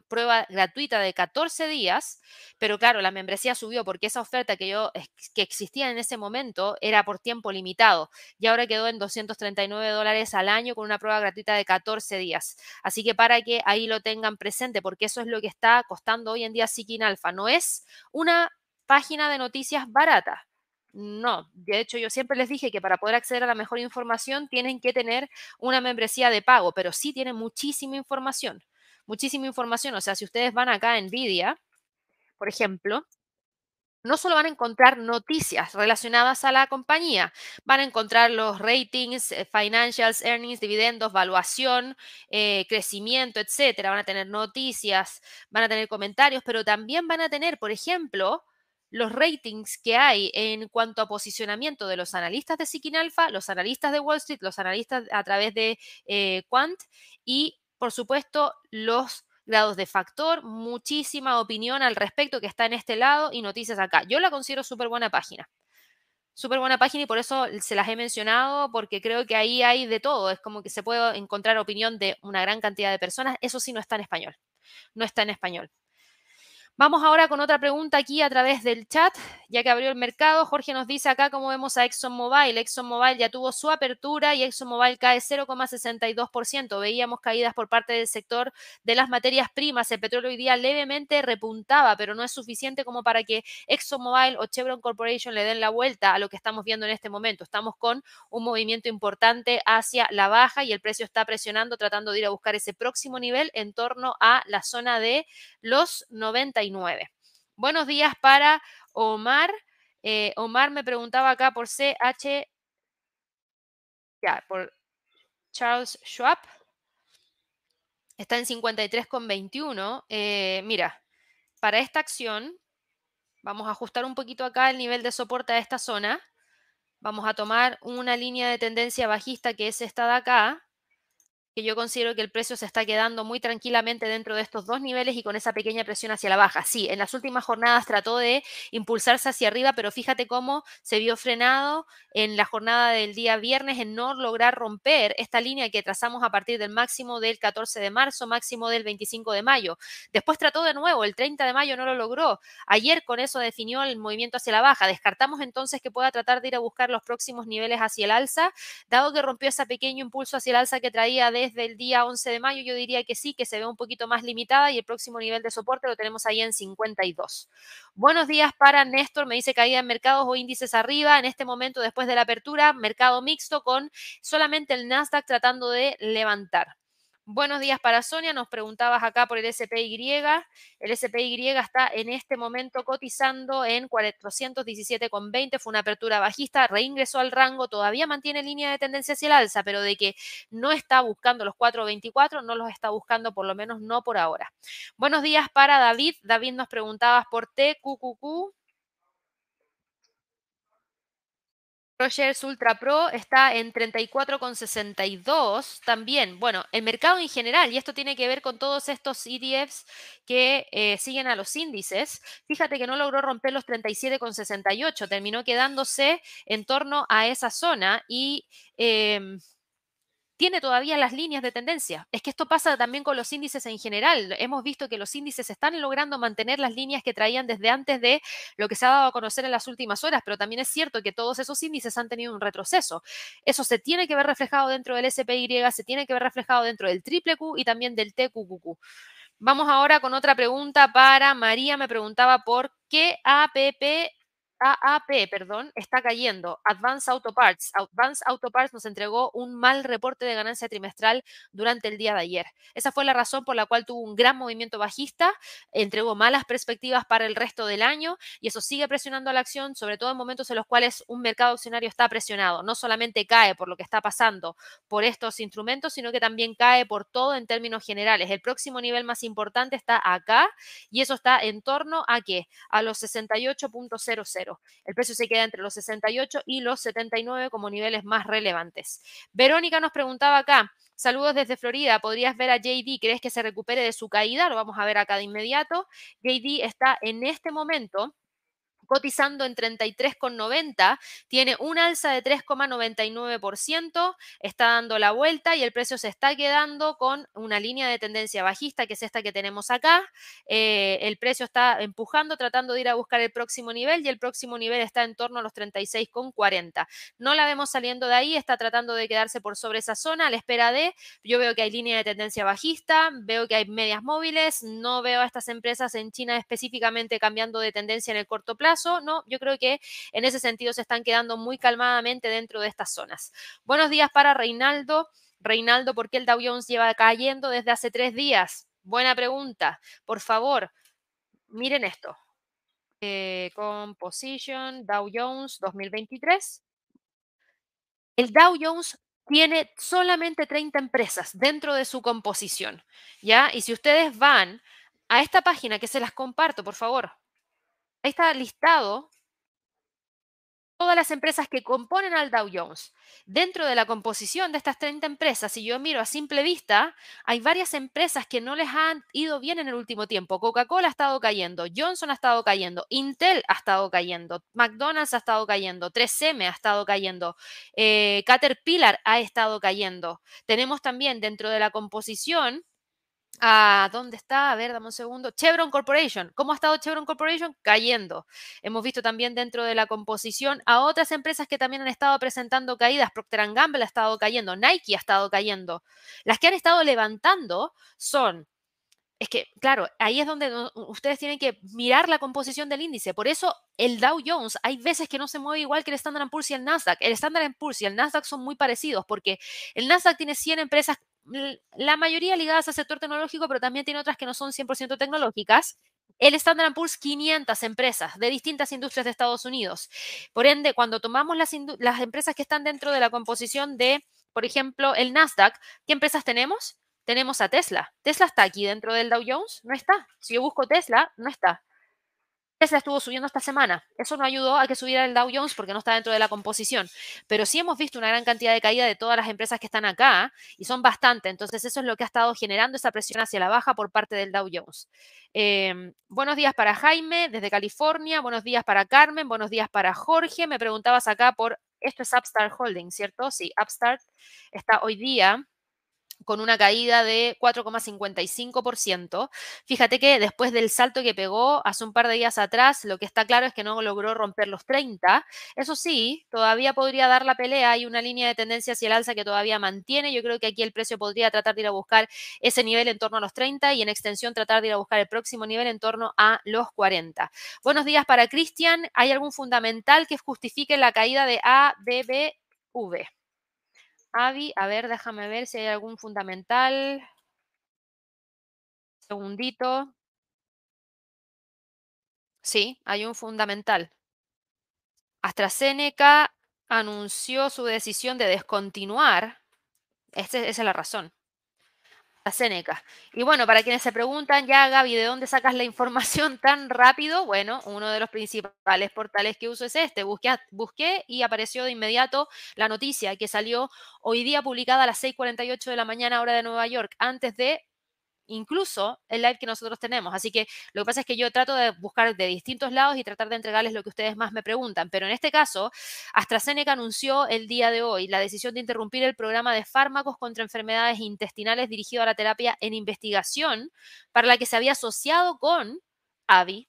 prueba gratuita de 14 días, pero claro, la membresía subió porque esa oferta que yo que existía en ese momento era por tiempo limitado y ahora quedó en 239 dólares al año con una prueba gratuita de 14 días. Así que para que ahí lo tengan presente, porque eso es lo que está costando hoy en día Seeking Alpha. No es una página de noticias barata. No, de hecho yo siempre les dije que para poder acceder a la mejor información tienen que tener una membresía de pago, pero sí tienen muchísima información, muchísima información. O sea, si ustedes van acá a Nvidia, por ejemplo, no solo van a encontrar noticias relacionadas a la compañía, van a encontrar los ratings, eh, financials, earnings, dividendos, valuación, eh, crecimiento, etcétera. Van a tener noticias, van a tener comentarios, pero también van a tener, por ejemplo, los ratings que hay en cuanto a posicionamiento de los analistas de Seeking Alpha, los analistas de Wall Street, los analistas a través de eh, Quant y, por supuesto, los grados de factor, muchísima opinión al respecto que está en este lado y noticias acá. Yo la considero súper buena página. Súper buena página y por eso se las he mencionado, porque creo que ahí hay de todo. Es como que se puede encontrar opinión de una gran cantidad de personas. Eso sí no está en español. No está en español. Vamos ahora con otra pregunta aquí a través del chat, ya que abrió el mercado. Jorge nos dice acá cómo vemos a ExxonMobil. ExxonMobil ya tuvo su apertura y ExxonMobil cae 0,62%. Veíamos caídas por parte del sector de las materias primas. El petróleo hoy día levemente repuntaba, pero no es suficiente como para que ExxonMobil o Chevron Corporation le den la vuelta a lo que estamos viendo en este momento. Estamos con un movimiento importante hacia la baja y el precio está presionando, tratando de ir a buscar ese próximo nivel en torno a la zona de los 90 Buenos días para Omar. Eh, Omar me preguntaba acá por CH, ya, por Charles Schwab. Está en 53,21. Eh, mira, para esta acción, vamos a ajustar un poquito acá el nivel de soporte a esta zona. Vamos a tomar una línea de tendencia bajista que es esta de acá que yo considero que el precio se está quedando muy tranquilamente dentro de estos dos niveles y con esa pequeña presión hacia la baja. Sí, en las últimas jornadas trató de impulsarse hacia arriba, pero fíjate cómo se vio frenado en la jornada del día viernes en no lograr romper esta línea que trazamos a partir del máximo del 14 de marzo, máximo del 25 de mayo. Después trató de nuevo, el 30 de mayo no lo logró. Ayer con eso definió el movimiento hacia la baja. Descartamos entonces que pueda tratar de ir a buscar los próximos niveles hacia el alza, dado que rompió ese pequeño impulso hacia el alza que traía de desde el día 11 de mayo, yo diría que sí, que se ve un poquito más limitada y el próximo nivel de soporte lo tenemos ahí en 52. Buenos días para Néstor, me dice caída en mercados o índices arriba. En este momento, después de la apertura, mercado mixto con solamente el Nasdaq tratando de levantar. Buenos días para Sonia, nos preguntabas acá por el SPY. El SPY está en este momento cotizando en 417,20, fue una apertura bajista, reingresó al rango, todavía mantiene línea de tendencia hacia el alza, pero de que no está buscando los 424, no los está buscando por lo menos no por ahora. Buenos días para David. David nos preguntabas por TQQQ. Rogers Ultra Pro está en 34,62 también. Bueno, el mercado en general, y esto tiene que ver con todos estos ETFs que eh, siguen a los índices, fíjate que no logró romper los 37,68, terminó quedándose en torno a esa zona y... Em, tiene todavía las líneas de tendencia. Es que esto pasa también con los índices en general. Hemos visto que los índices están logrando mantener las líneas que traían desde antes de lo que se ha dado a conocer en las últimas horas, pero también es cierto que todos esos índices han tenido un retroceso. Eso se tiene que ver reflejado dentro del SPY, se tiene que ver reflejado dentro del triple Q y también del TQQQ. Vamos ahora con otra pregunta para María. Me preguntaba por qué APP AAP, perdón, está cayendo. Advanced Auto Parts. Advanced Auto Parts nos entregó un mal reporte de ganancia trimestral durante el día de ayer. Esa fue la razón por la cual tuvo un gran movimiento bajista, entregó malas perspectivas para el resto del año y eso sigue presionando a la acción, sobre todo en momentos en los cuales un mercado accionario está presionado. No solamente cae por lo que está pasando por estos instrumentos, sino que también cae por todo en términos generales. El próximo nivel más importante está acá y eso está en torno a qué? A los 68.00. El precio se queda entre los 68 y los 79 como niveles más relevantes. Verónica nos preguntaba acá, Saludos desde Florida. ¿Podrías ver a JD? ¿Crees que se recupere de su caída? Lo vamos a ver acá de inmediato. JD está en este momento cotizando en 33,90, tiene un alza de 3,99%, está dando la vuelta y el precio se está quedando con una línea de tendencia bajista, que es esta que tenemos acá. Eh, el precio está empujando, tratando de ir a buscar el próximo nivel y el próximo nivel está en torno a los 36,40. No la vemos saliendo de ahí, está tratando de quedarse por sobre esa zona a la espera de, yo veo que hay línea de tendencia bajista, veo que hay medias móviles, no veo a estas empresas en China específicamente cambiando de tendencia en el corto plazo no, yo creo que en ese sentido se están quedando muy calmadamente dentro de estas zonas. Buenos días para Reinaldo. Reinaldo, ¿por qué el Dow Jones lleva cayendo desde hace tres días? Buena pregunta. Por favor, miren esto. Eh, composition Dow Jones 2023. El Dow Jones tiene solamente 30 empresas dentro de su composición, ¿ya? Y si ustedes van a esta página que se las comparto, por favor, Ahí está listado todas las empresas que componen al Dow Jones. Dentro de la composición de estas 30 empresas, si yo miro a simple vista, hay varias empresas que no les han ido bien en el último tiempo. Coca-Cola ha estado cayendo, Johnson ha estado cayendo, Intel ha estado cayendo, McDonald's ha estado cayendo, 3M ha estado cayendo, eh, Caterpillar ha estado cayendo. Tenemos también dentro de la composición Ah, ¿Dónde está? A ver, dame un segundo. Chevron Corporation. ¿Cómo ha estado Chevron Corporation? Cayendo. Hemos visto también dentro de la composición a otras empresas que también han estado presentando caídas. Procter Gamble ha estado cayendo, Nike ha estado cayendo. Las que han estado levantando son es que, claro, ahí es donde ustedes tienen que mirar la composición del índice. Por eso el Dow Jones hay veces que no se mueve igual que el Standard Poor's y el Nasdaq. El Standard Poor's y el Nasdaq son muy parecidos porque el Nasdaq tiene 100 empresas la mayoría ligadas al sector tecnológico, pero también tiene otras que no son 100% tecnológicas. El Standard Poor's 500 empresas de distintas industrias de Estados Unidos. Por ende, cuando tomamos las, las empresas que están dentro de la composición de, por ejemplo, el Nasdaq, ¿qué empresas tenemos? Tenemos a Tesla. ¿Tesla está aquí dentro del Dow Jones? No está. Si yo busco Tesla, no está. Tesla estuvo subiendo esta semana. Eso no ayudó a que subiera el Dow Jones porque no está dentro de la composición. Pero sí hemos visto una gran cantidad de caída de todas las empresas que están acá y son bastante. Entonces eso es lo que ha estado generando esa presión hacia la baja por parte del Dow Jones. Em, buenos días para Jaime desde California. Buenos días para Carmen. Buenos días para Jorge. Me preguntabas acá por, esto es Upstart Holding, ¿cierto? Sí, Upstart está hoy día con una caída de 4,55%. Fíjate que después del salto que pegó hace un par de días atrás, lo que está claro es que no logró romper los 30. Eso sí, todavía podría dar la pelea. Hay una línea de tendencia hacia el alza que todavía mantiene. Yo creo que aquí el precio podría tratar de ir a buscar ese nivel en torno a los 30 y en extensión tratar de ir a buscar el próximo nivel en torno a los 40. Buenos días para Cristian. ¿Hay algún fundamental que justifique la caída de ABBV? Avi, a ver, déjame ver si hay algún fundamental. Segundito. Sí, hay un fundamental. AstraZeneca anunció su decisión de descontinuar. esa es la razón. Seneca. Y bueno, para quienes se preguntan, ya Gaby, ¿de dónde sacas la información tan rápido? Bueno, uno de los principales portales que uso es este. Busqué, busqué y apareció de inmediato la noticia que salió hoy día publicada a las 6:48 de la mañana hora de Nueva York, antes de incluso el live que nosotros tenemos. Así que lo que pasa es que yo trato de buscar de distintos lados y tratar de entregarles lo que ustedes más me preguntan. Pero en este caso, AstraZeneca anunció el día de hoy la decisión de interrumpir el programa de fármacos contra enfermedades intestinales dirigido a la terapia en investigación para la que se había asociado con AVI.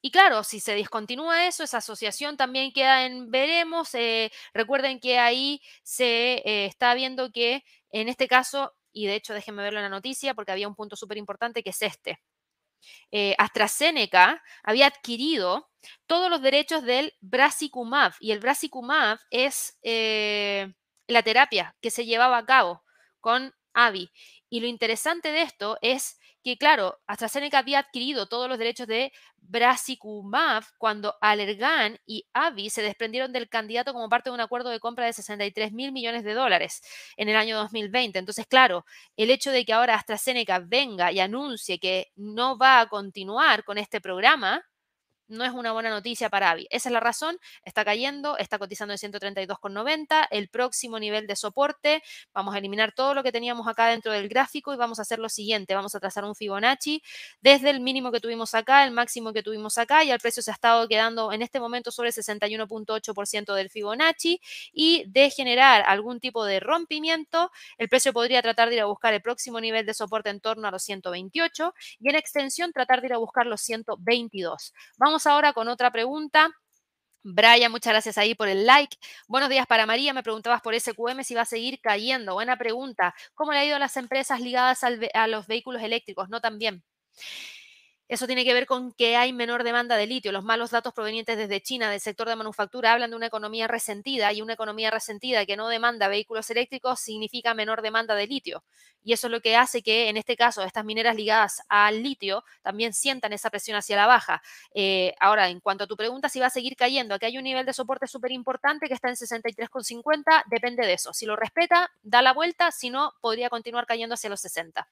Y claro, si se discontinúa eso, esa asociación también queda en veremos. Eh, recuerden que ahí se eh, está viendo que en este caso y de hecho déjenme verlo en la noticia porque había un punto súper importante que es este. eh, AstraZeneca había adquirido todos los derechos del Brasicumab y el Brasicumab es eh, la terapia que se llevaba a cabo con AVI. Y lo interesante de esto es que, claro, AstraZeneca había adquirido todos los derechos de Brasicumab cuando Allergan y AVI se desprendieron del candidato como parte de un acuerdo de compra de 63 mil millones de dólares en el año 2020. Entonces, claro, el hecho de que ahora AstraZeneca venga y anuncie que no va a continuar con este programa, no es una buena noticia para AVI. Esa es la razón, está cayendo, está cotizando en 132,90. El próximo nivel de soporte, vamos a eliminar todo lo que teníamos acá dentro del gráfico y vamos a hacer lo siguiente, vamos a trazar un Fibonacci desde el mínimo que tuvimos acá, el máximo que tuvimos acá y el precio se ha estado quedando en este momento sobre el 61.8% del Fibonacci y de generar algún tipo de rompimiento, el precio podría tratar de ir a buscar el próximo nivel de soporte en torno a los 128 y en extensión tratar de ir a buscar los 122. Vamos ahora con otra pregunta. Brian, muchas gracias ahí por el like. Buenos días para María. Me preguntabas por SQM si va a seguir cayendo. Buena pregunta. ¿Cómo le ha ido a las empresas ligadas a los vehículos eléctricos? No tan bien. Eso tiene que ver con que hay menor demanda de litio. Los malos datos provenientes desde China del sector de manufactura hablan de una economía resentida y una economía resentida que no demanda vehículos eléctricos significa menor demanda de litio. Y eso es lo que hace que en este caso estas mineras ligadas al litio también sientan esa presión hacia la baja. Eh, ahora, en cuanto a tu pregunta, si va a seguir cayendo, aquí hay un nivel de soporte súper importante que está en 63,50, depende de eso. Si lo respeta, da la vuelta, si no, podría continuar cayendo hacia los 60.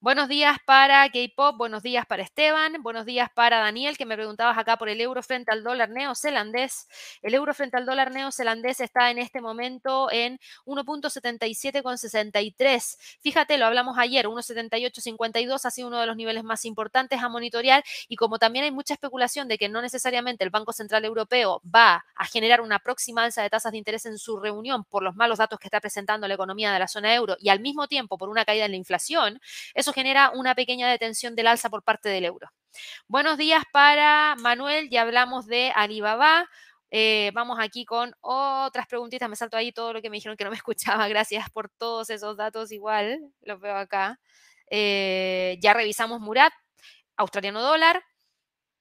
Buenos días para K-Pop, buenos días para Esteban, buenos días para Daniel, que me preguntabas acá por el euro frente al dólar neozelandés. El euro frente al dólar neozelandés está en este momento en 1.77,63. Fíjate, lo hablamos ayer, 1.7852 ha sido uno de los niveles más importantes a monitorear y como también hay mucha especulación de que no necesariamente el Banco Central Europeo va a generar una próxima alza de tasas de interés en su reunión por los malos datos que está presentando la economía de la zona euro y al mismo tiempo por una caída en la inflación, eso genera una pequeña detención del alza por parte del euro. Buenos días para Manuel, ya hablamos de Alibaba. Eh, vamos aquí con otras preguntitas. Me salto ahí todo lo que me dijeron que no me escuchaba. Gracias por todos esos datos. Igual los veo acá. Eh, ya revisamos Murat, australiano dólar.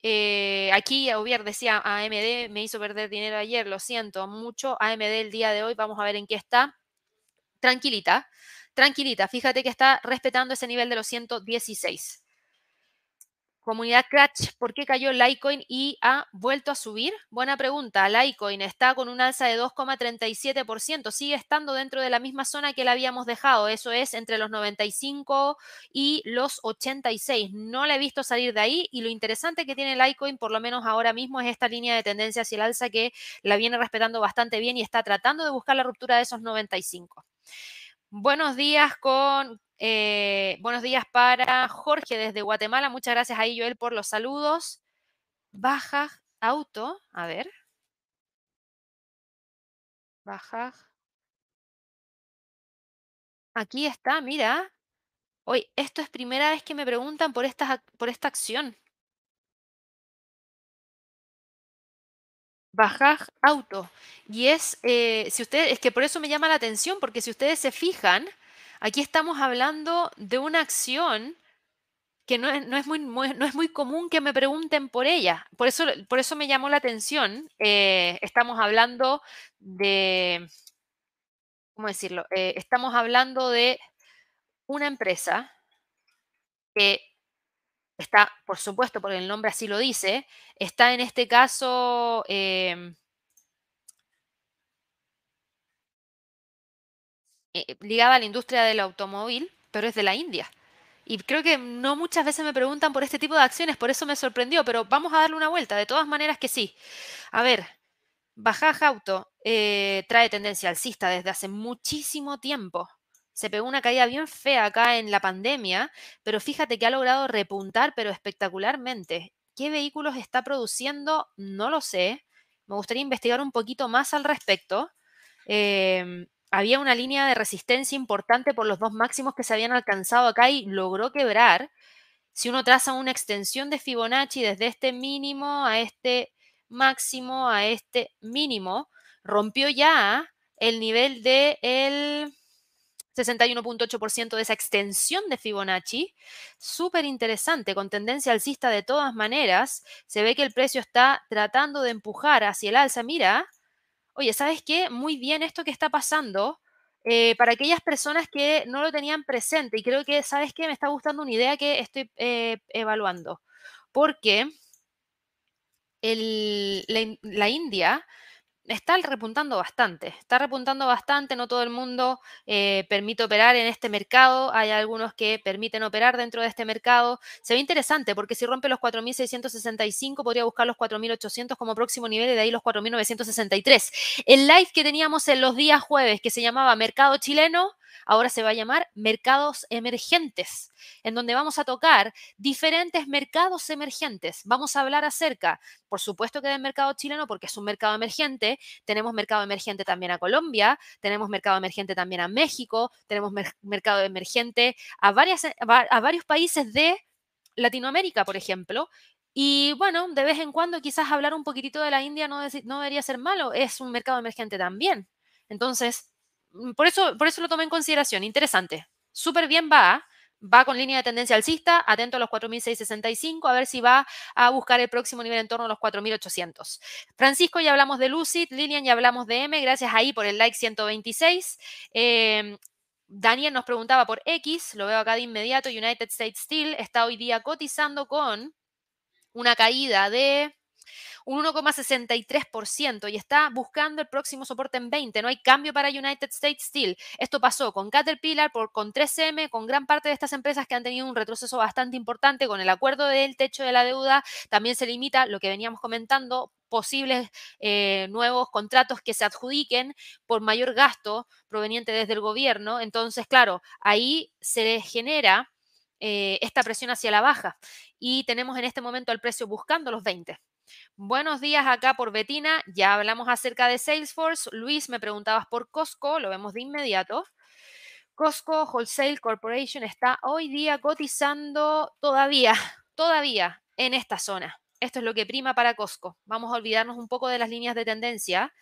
Eh, aquí Aubier decía AMD me hizo perder dinero ayer, lo siento mucho. AMD el día de hoy, vamos a ver en qué está. Tranquilita tranquilita, fíjate que está respetando ese nivel de los 116. Comunidad Crash, ¿por qué cayó Litecoin y ha vuelto a subir? Buena pregunta. Litecoin está con un alza de 2,37%. Sigue estando dentro de la misma zona que la habíamos dejado. Eso es entre los 95 y los 86. No la he visto salir de ahí. Y lo interesante que tiene Litecoin, por lo menos ahora mismo, es esta línea de tendencia hacia el alza que la viene respetando bastante bien y está tratando de buscar la ruptura de esos 95. Buenos días con eh, buenos días para Jorge desde Guatemala. Muchas gracias a Joel por los saludos. Baja auto, a ver. Baja. Aquí está, mira. Hoy, esto es primera vez que me preguntan por esta, por esta acción. Bajaj Auto. Y es, eh, si ustedes, es que por eso me llama la atención, porque si ustedes se fijan, aquí estamos hablando de una acción que no es, no es, muy, no es muy común que me pregunten por ella. Por eso, por eso me llamó la atención. Eh, estamos hablando de, ¿cómo decirlo? Eh, estamos hablando de una empresa que está, por supuesto, porque el nombre así lo dice, está en este caso em, eh, ligada a la industria del automóvil, pero es de la India. Y creo que no muchas veces me preguntan por este tipo de acciones, por eso me sorprendió, pero vamos a darle una vuelta, de todas maneras que sí. A ver, Bajaj Auto eh, trae tendencia alcista desde hace muchísimo tiempo se pegó una caída bien fea acá en la pandemia, pero fíjate que ha logrado repuntar, pero espectacularmente. ¿Qué vehículos está produciendo? No lo sé. Me gustaría investigar un poquito más al respecto. Em, había una línea de resistencia importante por los dos máximos que se habían alcanzado acá y logró quebrar. Si uno traza una extensión de Fibonacci desde este mínimo a este máximo a este mínimo, rompió ya el nivel de el 61.8% de esa extensión de Fibonacci. Súper interesante, con tendencia alcista de todas maneras. Se ve que el precio está tratando de empujar hacia el alza. Mira, oye, ¿sabes qué? Muy bien esto que está pasando. Eh, para aquellas personas que no lo tenían presente, y creo que, ¿sabes qué? Me está gustando una idea que estoy eh, evaluando. Porque la India está repuntando bastante, está repuntando bastante, no todo el mundo eh, permite operar en este mercado, hay algunos que permiten operar dentro de este mercado. Se ve interesante porque si rompe los 4.665 podría buscar los 4.800 como próximo nivel y de ahí los 4.963. El live que teníamos en los días jueves que se llamaba Mercado Chileno, ahora se va a llamar mercados emergentes, en donde vamos a tocar diferentes mercados emergentes. Vamos a hablar acerca, por supuesto que del mercado chileno, porque es un mercado emergente, tenemos mercado emergente también a Colombia, tenemos mercado emergente también a México, tenemos mercado emergente a, varios países de Latinoamérica, por ejemplo, y bueno, de vez en cuando quizás hablar un poquitito de la India no, no, debería ser malo, es un mercado emergente también. Entonces, por eso, por eso lo tomé en consideración. Interesante. Súper bien va. Va con línea de tendencia alcista, atento a los 4.665, a ver si va a buscar el próximo nivel en torno a los 4.800. Francisco, ya hablamos de Lucid, Lilian, ya hablamos de M, gracias ahí por el like 126. Em, Daniel nos preguntaba por X, lo veo acá de inmediato, United States Steel está hoy día cotizando con una caída de un 1,63% y está buscando el próximo soporte en 20. No hay cambio para United States Steel. Esto pasó con Caterpillar, por, con 3M, con gran parte de estas empresas que han tenido un retroceso bastante importante con el acuerdo del techo de la deuda. También se limita lo que veníamos comentando posibles eh, nuevos contratos que se adjudiquen por mayor gasto proveniente desde el gobierno. Entonces, claro, ahí se genera eh, esta presión hacia la baja y tenemos en este momento el precio buscando los 20. Buenos días acá por Betina. Ya hablamos acerca de Salesforce. Luis, me preguntabas por Costco, lo vemos de inmediato. Costco Wholesale Corporation está hoy día cotizando todavía, todavía en esta zona. Esto es lo que prima para Costco. Vamos a olvidarnos un poco de las líneas de tendencia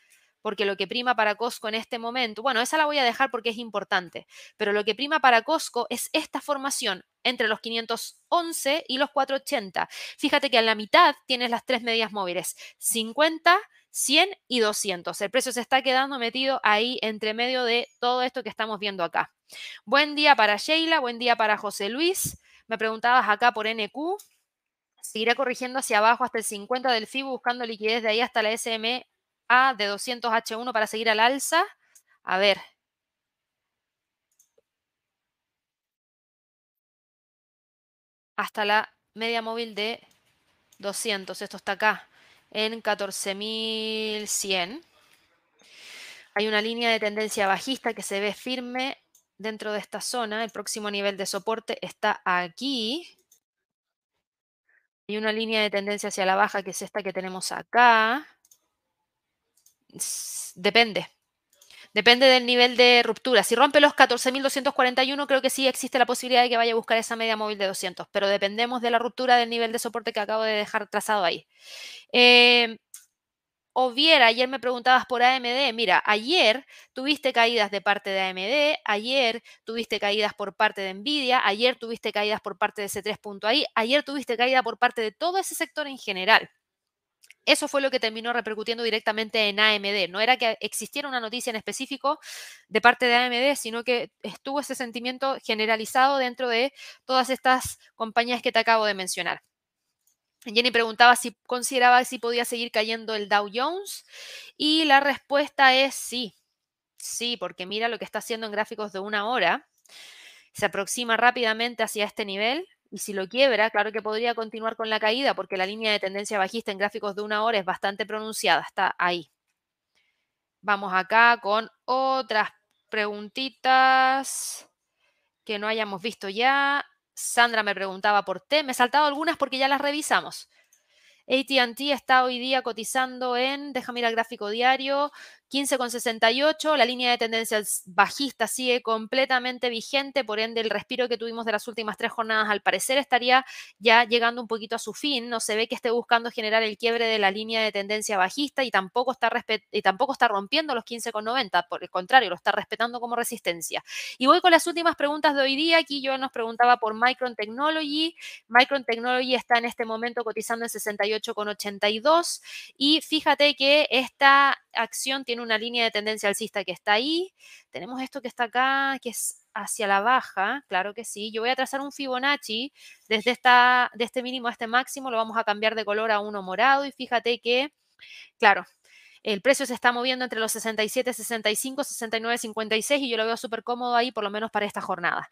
porque lo que prima para Costco en este momento, bueno, esa la voy a dejar porque es importante, pero lo que prima para Costco es esta formación entre los 511 y los 480. Fíjate que a la mitad tienes las tres medias móviles, 50, 100 y 200. El precio se está quedando metido ahí entre medio de todo esto que estamos viendo acá. Buen día para Sheila, buen día para José Luis. Me preguntabas acá por NQ. Seguiré corrigiendo hacia abajo hasta el 50 del FIBO buscando liquidez de ahí hasta la SM de 200H1 para seguir al alza. A ver. Hasta la media móvil de 200. Esto está acá en 14.100. Hay una línea de tendencia bajista que se ve firme dentro de esta zona. El próximo nivel de soporte está aquí. Hay una línea de tendencia hacia la baja que es esta que tenemos acá. Depende. Depende del nivel de ruptura. Si rompe los 14.241, creo que sí existe la posibilidad de que vaya a buscar esa media móvil de 200, pero dependemos de la ruptura del nivel de soporte que acabo de dejar trazado ahí. Eh, Oviera, ayer me preguntabas por AMD. Mira, ayer tuviste caídas de parte de AMD, ayer tuviste caídas por parte de Nvidia, ayer tuviste caídas por parte de C3.ai, ayer tuviste caída por parte de todo ese sector en general. Eso fue lo que terminó repercutiendo directamente en AMD. No era que existiera una noticia en específico de parte de AMD, sino que estuvo ese sentimiento generalizado dentro de todas estas compañías que te acabo de mencionar. Jenny preguntaba si consideraba si podía seguir cayendo el Dow Jones y la respuesta es sí, sí, porque mira lo que está haciendo en gráficos de una hora. Se aproxima rápidamente hacia este nivel, y si lo quiebra, claro que podría continuar con la caída porque la línea de tendencia bajista en gráficos de una hora es bastante pronunciada, está ahí. Vamos acá con otras preguntitas que no hayamos visto ya. Sandra me preguntaba por T. Me he saltado algunas porque ya las revisamos. ATT está hoy día cotizando en, déjame ir al gráfico diario, 15,68, la línea de tendencia bajista sigue completamente vigente, por ende el respiro que tuvimos de las últimas tres jornadas al parecer estaría ya llegando un poquito a su fin, no se ve que esté buscando generar el quiebre de la línea de tendencia bajista y tampoco está, y tampoco está rompiendo los 15,90, por el contrario, lo está respetando como resistencia. Y voy con las últimas preguntas de hoy día, aquí yo nos preguntaba por Micron Technology, Micron Technology está en este momento cotizando en 68,82 y fíjate que esta acción tiene una línea de tendencia alcista que está ahí. Tenemos esto que está acá, que es hacia la baja, claro que sí. Yo voy a trazar un Fibonacci desde esta, de este mínimo a este máximo, lo vamos a cambiar de color a uno morado y fíjate que, claro, el precio se está moviendo entre los 67, 65, 69, 56 y yo lo veo súper cómodo ahí, por lo menos para esta jornada.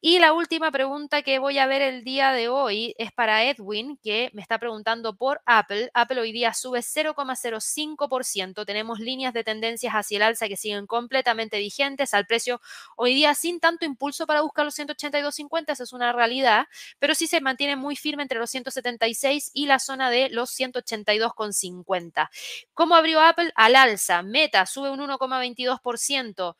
Y la última pregunta que voy a ver el día de hoy es para Edwin, que me está preguntando por Apple. Apple hoy día sube 0,05%. Tenemos líneas de tendencias hacia el alza que siguen completamente vigentes al precio hoy día sin tanto impulso para buscar los 182.50, esa es una realidad, pero sí se mantiene muy firme entre los 176 y la zona de los 182,50. ¿Cómo abrió Apple? Apple al alza, Meta sube un 1,22%.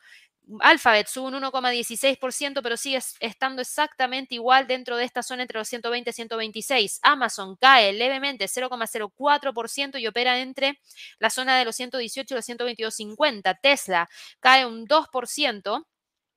Alphabet sube un 1,16%, pero sigue estando exactamente igual dentro de esta zona entre los 120 y 126. Amazon cae levemente 0,04% y opera entre la zona de los 118 y los 122,50. Tesla cae un 2%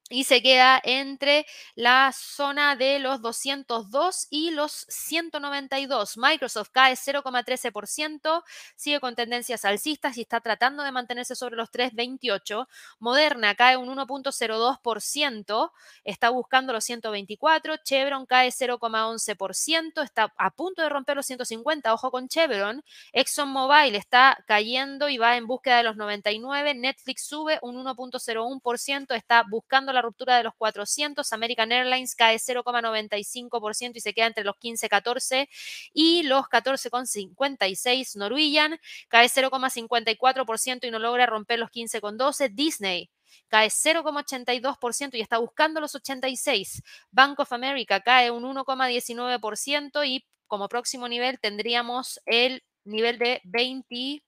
y se queda entre la zona de los 202 y los 192. Microsoft cae 0,13%, sigue con tendencias alcistas y está tratando de mantenerse sobre los 3,28. Moderna cae un 1,02%, está buscando los 124. Chevron cae 0,11%, está a punto de romper los 150. Ojo con Chevron. ExxonMobil está cayendo y va en búsqueda de los 99. Netflix sube un 1,01%, está buscando la ruptura de los 400. American Airlines cae 0,95% y se queda entre los 15,14 y los 14,56. Norwegian cae 0,54% y no logra romper los 15,12. Disney cae 0,82% y está buscando los 86. Bank of America cae un 1,19% y como próximo nivel tendríamos el nivel de 20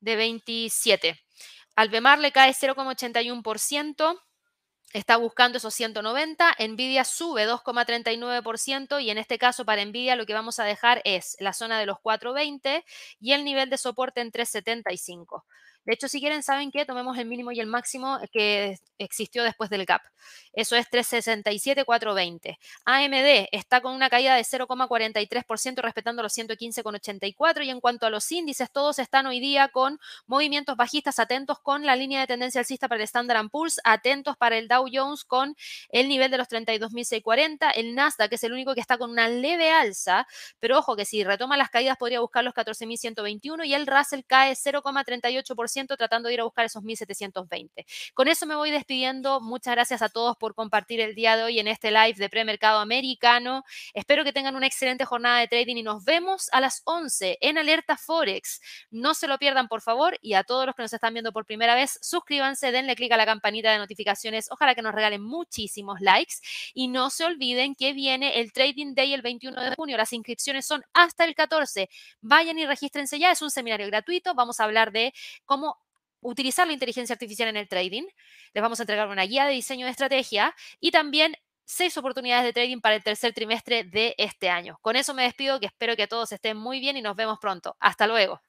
de 27. Albemar le cae 0,81%. Está buscando esos 190, Nvidia sube 2,39% y en este caso para Nvidia lo que vamos a dejar es la zona de los 420 y el nivel de soporte en 375. De hecho, si quieren, saben que tomemos el mínimo y el máximo que existió después del gap. Eso es 367,420. AMD está con una caída de 0,43% respetando los 115,84 y en cuanto a los índices, todos están hoy día con movimientos bajistas, atentos con la línea de tendencia alcista para el Standard Poor's, atentos para el Dow Jones con el nivel de los 32.640, el Nasdaq es el único que está con una leve alza, pero ojo que si retoma las caídas podría buscar los 14.121 y el Russell cae 0,38% tratando de ir a buscar esos 1720. Con eso me voy despidiendo. Muchas gracias a todos por compartir el día de hoy en este live de premercado americano. Espero que tengan una excelente jornada de trading y nos vemos a las 11 en Alerta Forex. No se lo pierdan, por favor, y a todos los que nos están viendo por primera vez, suscríbanse, denle clic a la campanita de notificaciones. Ojalá que nos regalen muchísimos likes y no se olviden que viene el Trading Day el 21 de junio. Las inscripciones son hasta el 14. Vayan y regístrense ya. Es un seminario gratuito. Vamos a hablar de cómo utilizar la inteligencia artificial en el trading. Les vamos a entregar una guía de diseño de estrategia y también seis oportunidades de trading para el tercer trimestre de este año. Con eso me despido, que espero que todos estén muy bien y nos vemos pronto. Hasta luego.